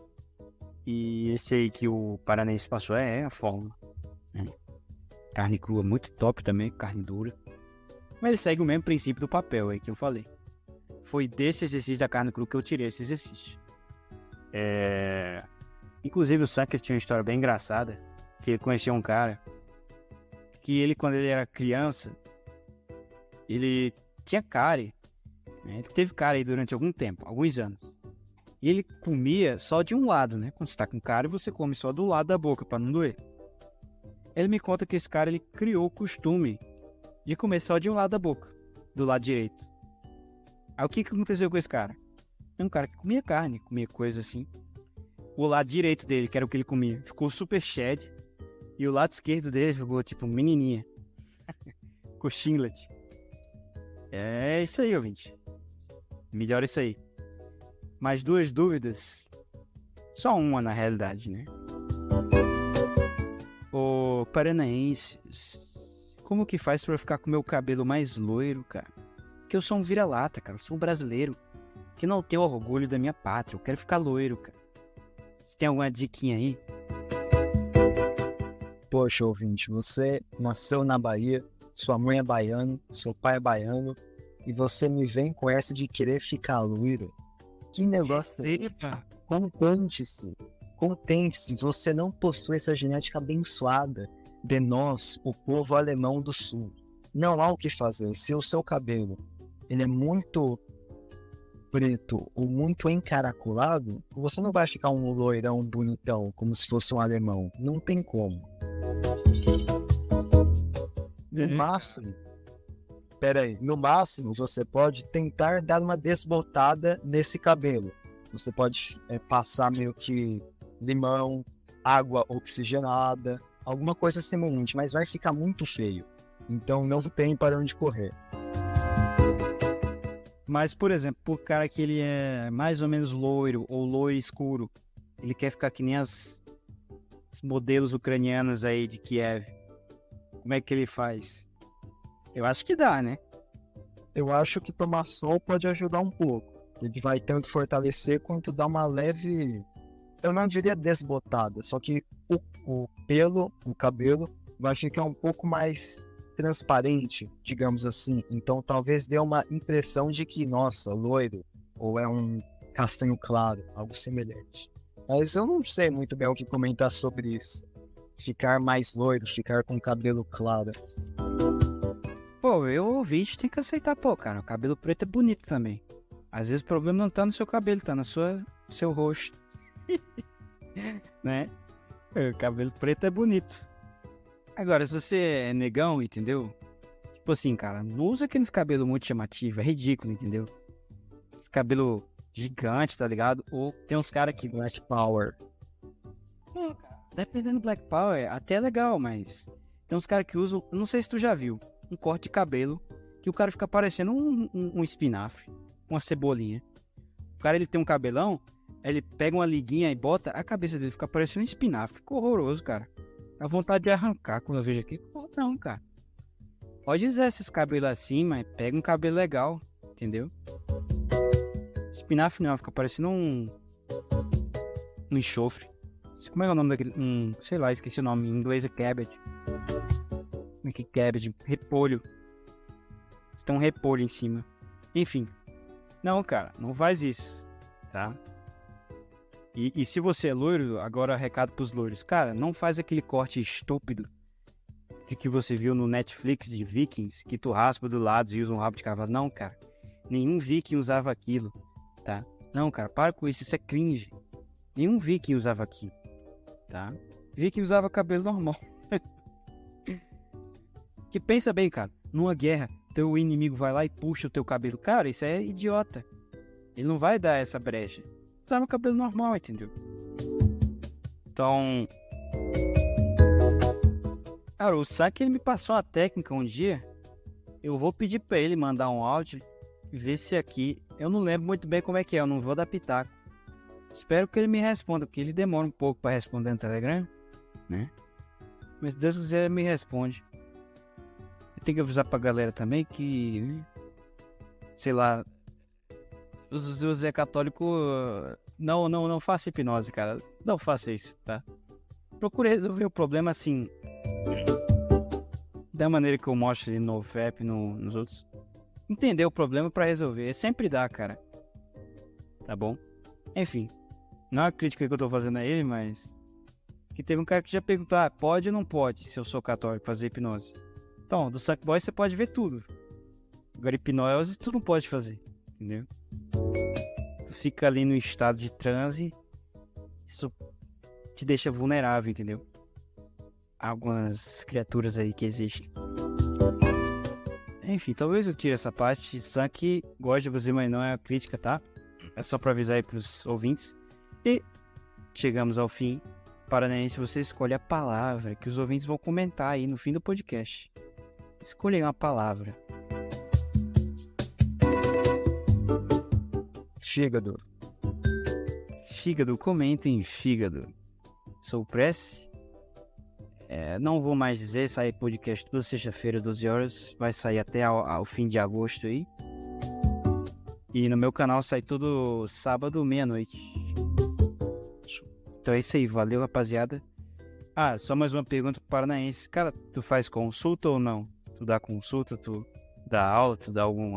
e esse aí que o Paranense passou é, é a fórmula. Né? Carne crua muito top também, carne dura. Mas ele segue o mesmo princípio do papel aí que eu falei. Foi desse exercício da carne crua que eu tirei esse exercício. É... Inclusive o Sucker tinha uma história bem engraçada, que ele conhecia um cara que ele, quando ele era criança, ele tinha cárie. Né? Ele teve cárie durante algum tempo, alguns anos. E ele comia só de um lado, né? Quando você tá com cárie, você come só do lado da boca para não doer. Ele me conta que esse cara ele criou o costume de comer só de um lado da boca, do lado direito. Aí o que, que aconteceu com esse cara? É um cara que comia carne, comia coisa assim. O lado direito dele, que era o que ele comia, ficou super shed. E o lado esquerdo dele ficou tipo menininha. *laughs* ficou. É isso aí, ouvinte. Melhor isso aí. Mais duas dúvidas. Só uma, na realidade, né? Ô, paranaenses, como que faz para ficar com meu cabelo mais loiro, cara? Porque eu sou um vira-lata, cara. Eu sou um brasileiro que não tenho orgulho da minha pátria. Eu quero ficar loiro, cara. Você tem alguma diquinha aí? Poxa, ouvinte, você nasceu na Bahia, sua mãe é baiana, seu pai é baiano, e você me vem com essa de querer ficar loiro. Que negócio é esse? Contente-se. Contente-se. Você não possui essa genética abençoada de nós, o povo alemão do sul. Não há o que fazer. Se o seu cabelo ele é muito preto ou muito encaracolado, você não vai ficar um loirão bonitão, como se fosse um alemão. Não tem como. No máximo, peraí, no máximo você pode tentar dar uma desbotada nesse cabelo. Você pode é, passar meio que limão, água oxigenada, alguma coisa semelhante, mas vai ficar muito feio. Então não tem para onde correr. Mas, por exemplo, por cara que ele é mais ou menos loiro ou loiro escuro, ele quer ficar que nem as, as modelos ucranianas aí de Kiev. Como é que ele faz? Eu acho que dá, né? Eu acho que tomar sol pode ajudar um pouco. Ele vai tanto fortalecer quanto dar uma leve. Eu não diria desbotada, só que o, o pelo, o cabelo, vai ficar um pouco mais transparente, digamos assim. Então talvez dê uma impressão de que, nossa, loiro, ou é um castanho claro, algo semelhante. Mas eu não sei muito bem o que comentar sobre isso. Ficar mais loiro, ficar com cabelo claro. Pô, eu ouvinte tem que aceitar, pô, cara. O cabelo preto é bonito também. Às vezes o problema não tá no seu cabelo, tá na sua seu rosto. *laughs* né? O cabelo preto é bonito. Agora, se você é negão, entendeu? Tipo assim, cara, não usa aqueles cabelos muito chamativos, é ridículo, entendeu? Esse cabelo gigante, tá ligado? Ou tem uns caras que. Black Power. Não, cara, dependendo do Black Power, até é legal, mas. Tem uns caras que usam. Não sei se tu já viu. Um corte de cabelo. Que o cara fica parecendo um, um, um espinafre. Uma cebolinha. O cara ele tem um cabelão. Ele pega uma liguinha e bota. A cabeça dele fica parecendo um espinafre. Ficou horroroso, cara. A vontade de arrancar quando eu vejo aqui. Pô, não, cara. Pode usar esses cabelos assim, mas pega um cabelo legal, entendeu? Espinafre não, fica parecendo um. Um enxofre. Como é, é o nome daquele. Um, sei lá, esqueci o nome. Em inglês é cabbage. Como é que é cabbage? Repolho. Um repolho em cima. Enfim. Não, cara, não faz isso. Tá? E, e, se você é loiro, agora recado pros loiros. Cara, não faz aquele corte estúpido de que você viu no Netflix de Vikings, que tu raspa do lado e usa um rabo de cavalo. Não, cara. Nenhum viking usava aquilo, tá? Não, cara, para com isso, isso é cringe. Nenhum viking usava aquilo, tá? Viking usava cabelo normal. Que pensa bem, cara, numa guerra, teu inimigo vai lá e puxa o teu cabelo. Cara, isso é idiota. Ele não vai dar essa brecha usava cabelo normal, entendeu? Então. Cara, o Saki ele me passou uma técnica um dia. Eu vou pedir para ele mandar um áudio e ver se aqui. Eu não lembro muito bem como é que é, eu não vou dar pitaco. Espero que ele me responda, porque ele demora um pouco para responder no Telegram, né? Mas Deus quiser, ele me responde. Tenho que avisar pra galera também que. Sei lá, o Zé Católico. Não, não, não faça hipnose, cara. Não faça isso, tá? Procure resolver o problema assim. Da maneira que eu mostro ali no FEP, no, nos outros. Entender o problema para resolver. Sempre dá, cara. Tá bom? Enfim. Não é uma crítica que eu tô fazendo a ele, mas. Que teve um cara que já perguntou: ah, pode ou não pode, se eu sou católico, fazer hipnose? Então, do Sackboy você pode ver tudo. Agora, hipnose tu não pode fazer. Entendeu? Tu fica ali no estado de transe, isso te deixa vulnerável, entendeu? Algumas criaturas aí que existem. Enfim, talvez eu tire essa parte. Sank gosta de você, mas não é a crítica, tá? É só pra avisar aí pros ouvintes. E chegamos ao fim. Paranaense, você escolhe a palavra que os ouvintes vão comentar aí no fim do podcast. Escolha uma palavra. Fígado. Fígado, comentem fígado. Sou Press. É, não vou mais dizer, sai podcast toda sexta-feira, 12 horas. Vai sair até ao, ao, fim de agosto aí. E no meu canal sai todo sábado, meia-noite. Então é isso aí, valeu rapaziada. Ah, só mais uma pergunta pro Paranaense. Cara, tu faz consulta ou não? Tu dá consulta, tu dá aula, tu dá algum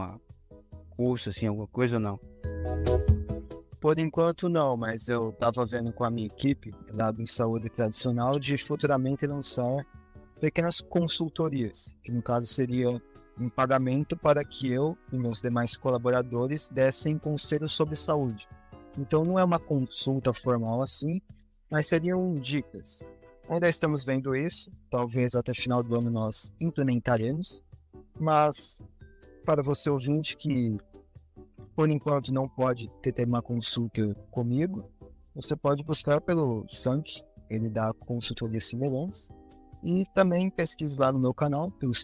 curso, assim, alguma coisa ou não? Por enquanto não, mas eu estava vendo com a minha equipe lá do Saúde Tradicional de futuramente lançar pequenas consultorias, que no caso seria em pagamento para que eu e meus demais colaboradores dessem conselhos sobre saúde. Então não é uma consulta formal assim, mas seriam dicas. Ainda estamos vendo isso, talvez até final do ano nós implementaremos, mas para você ouvinte que por enquanto não pode ter uma consulta comigo, você pode buscar pelo Sank, ele dá consultoria semelhantes, e também pesquise lá no meu canal, pelos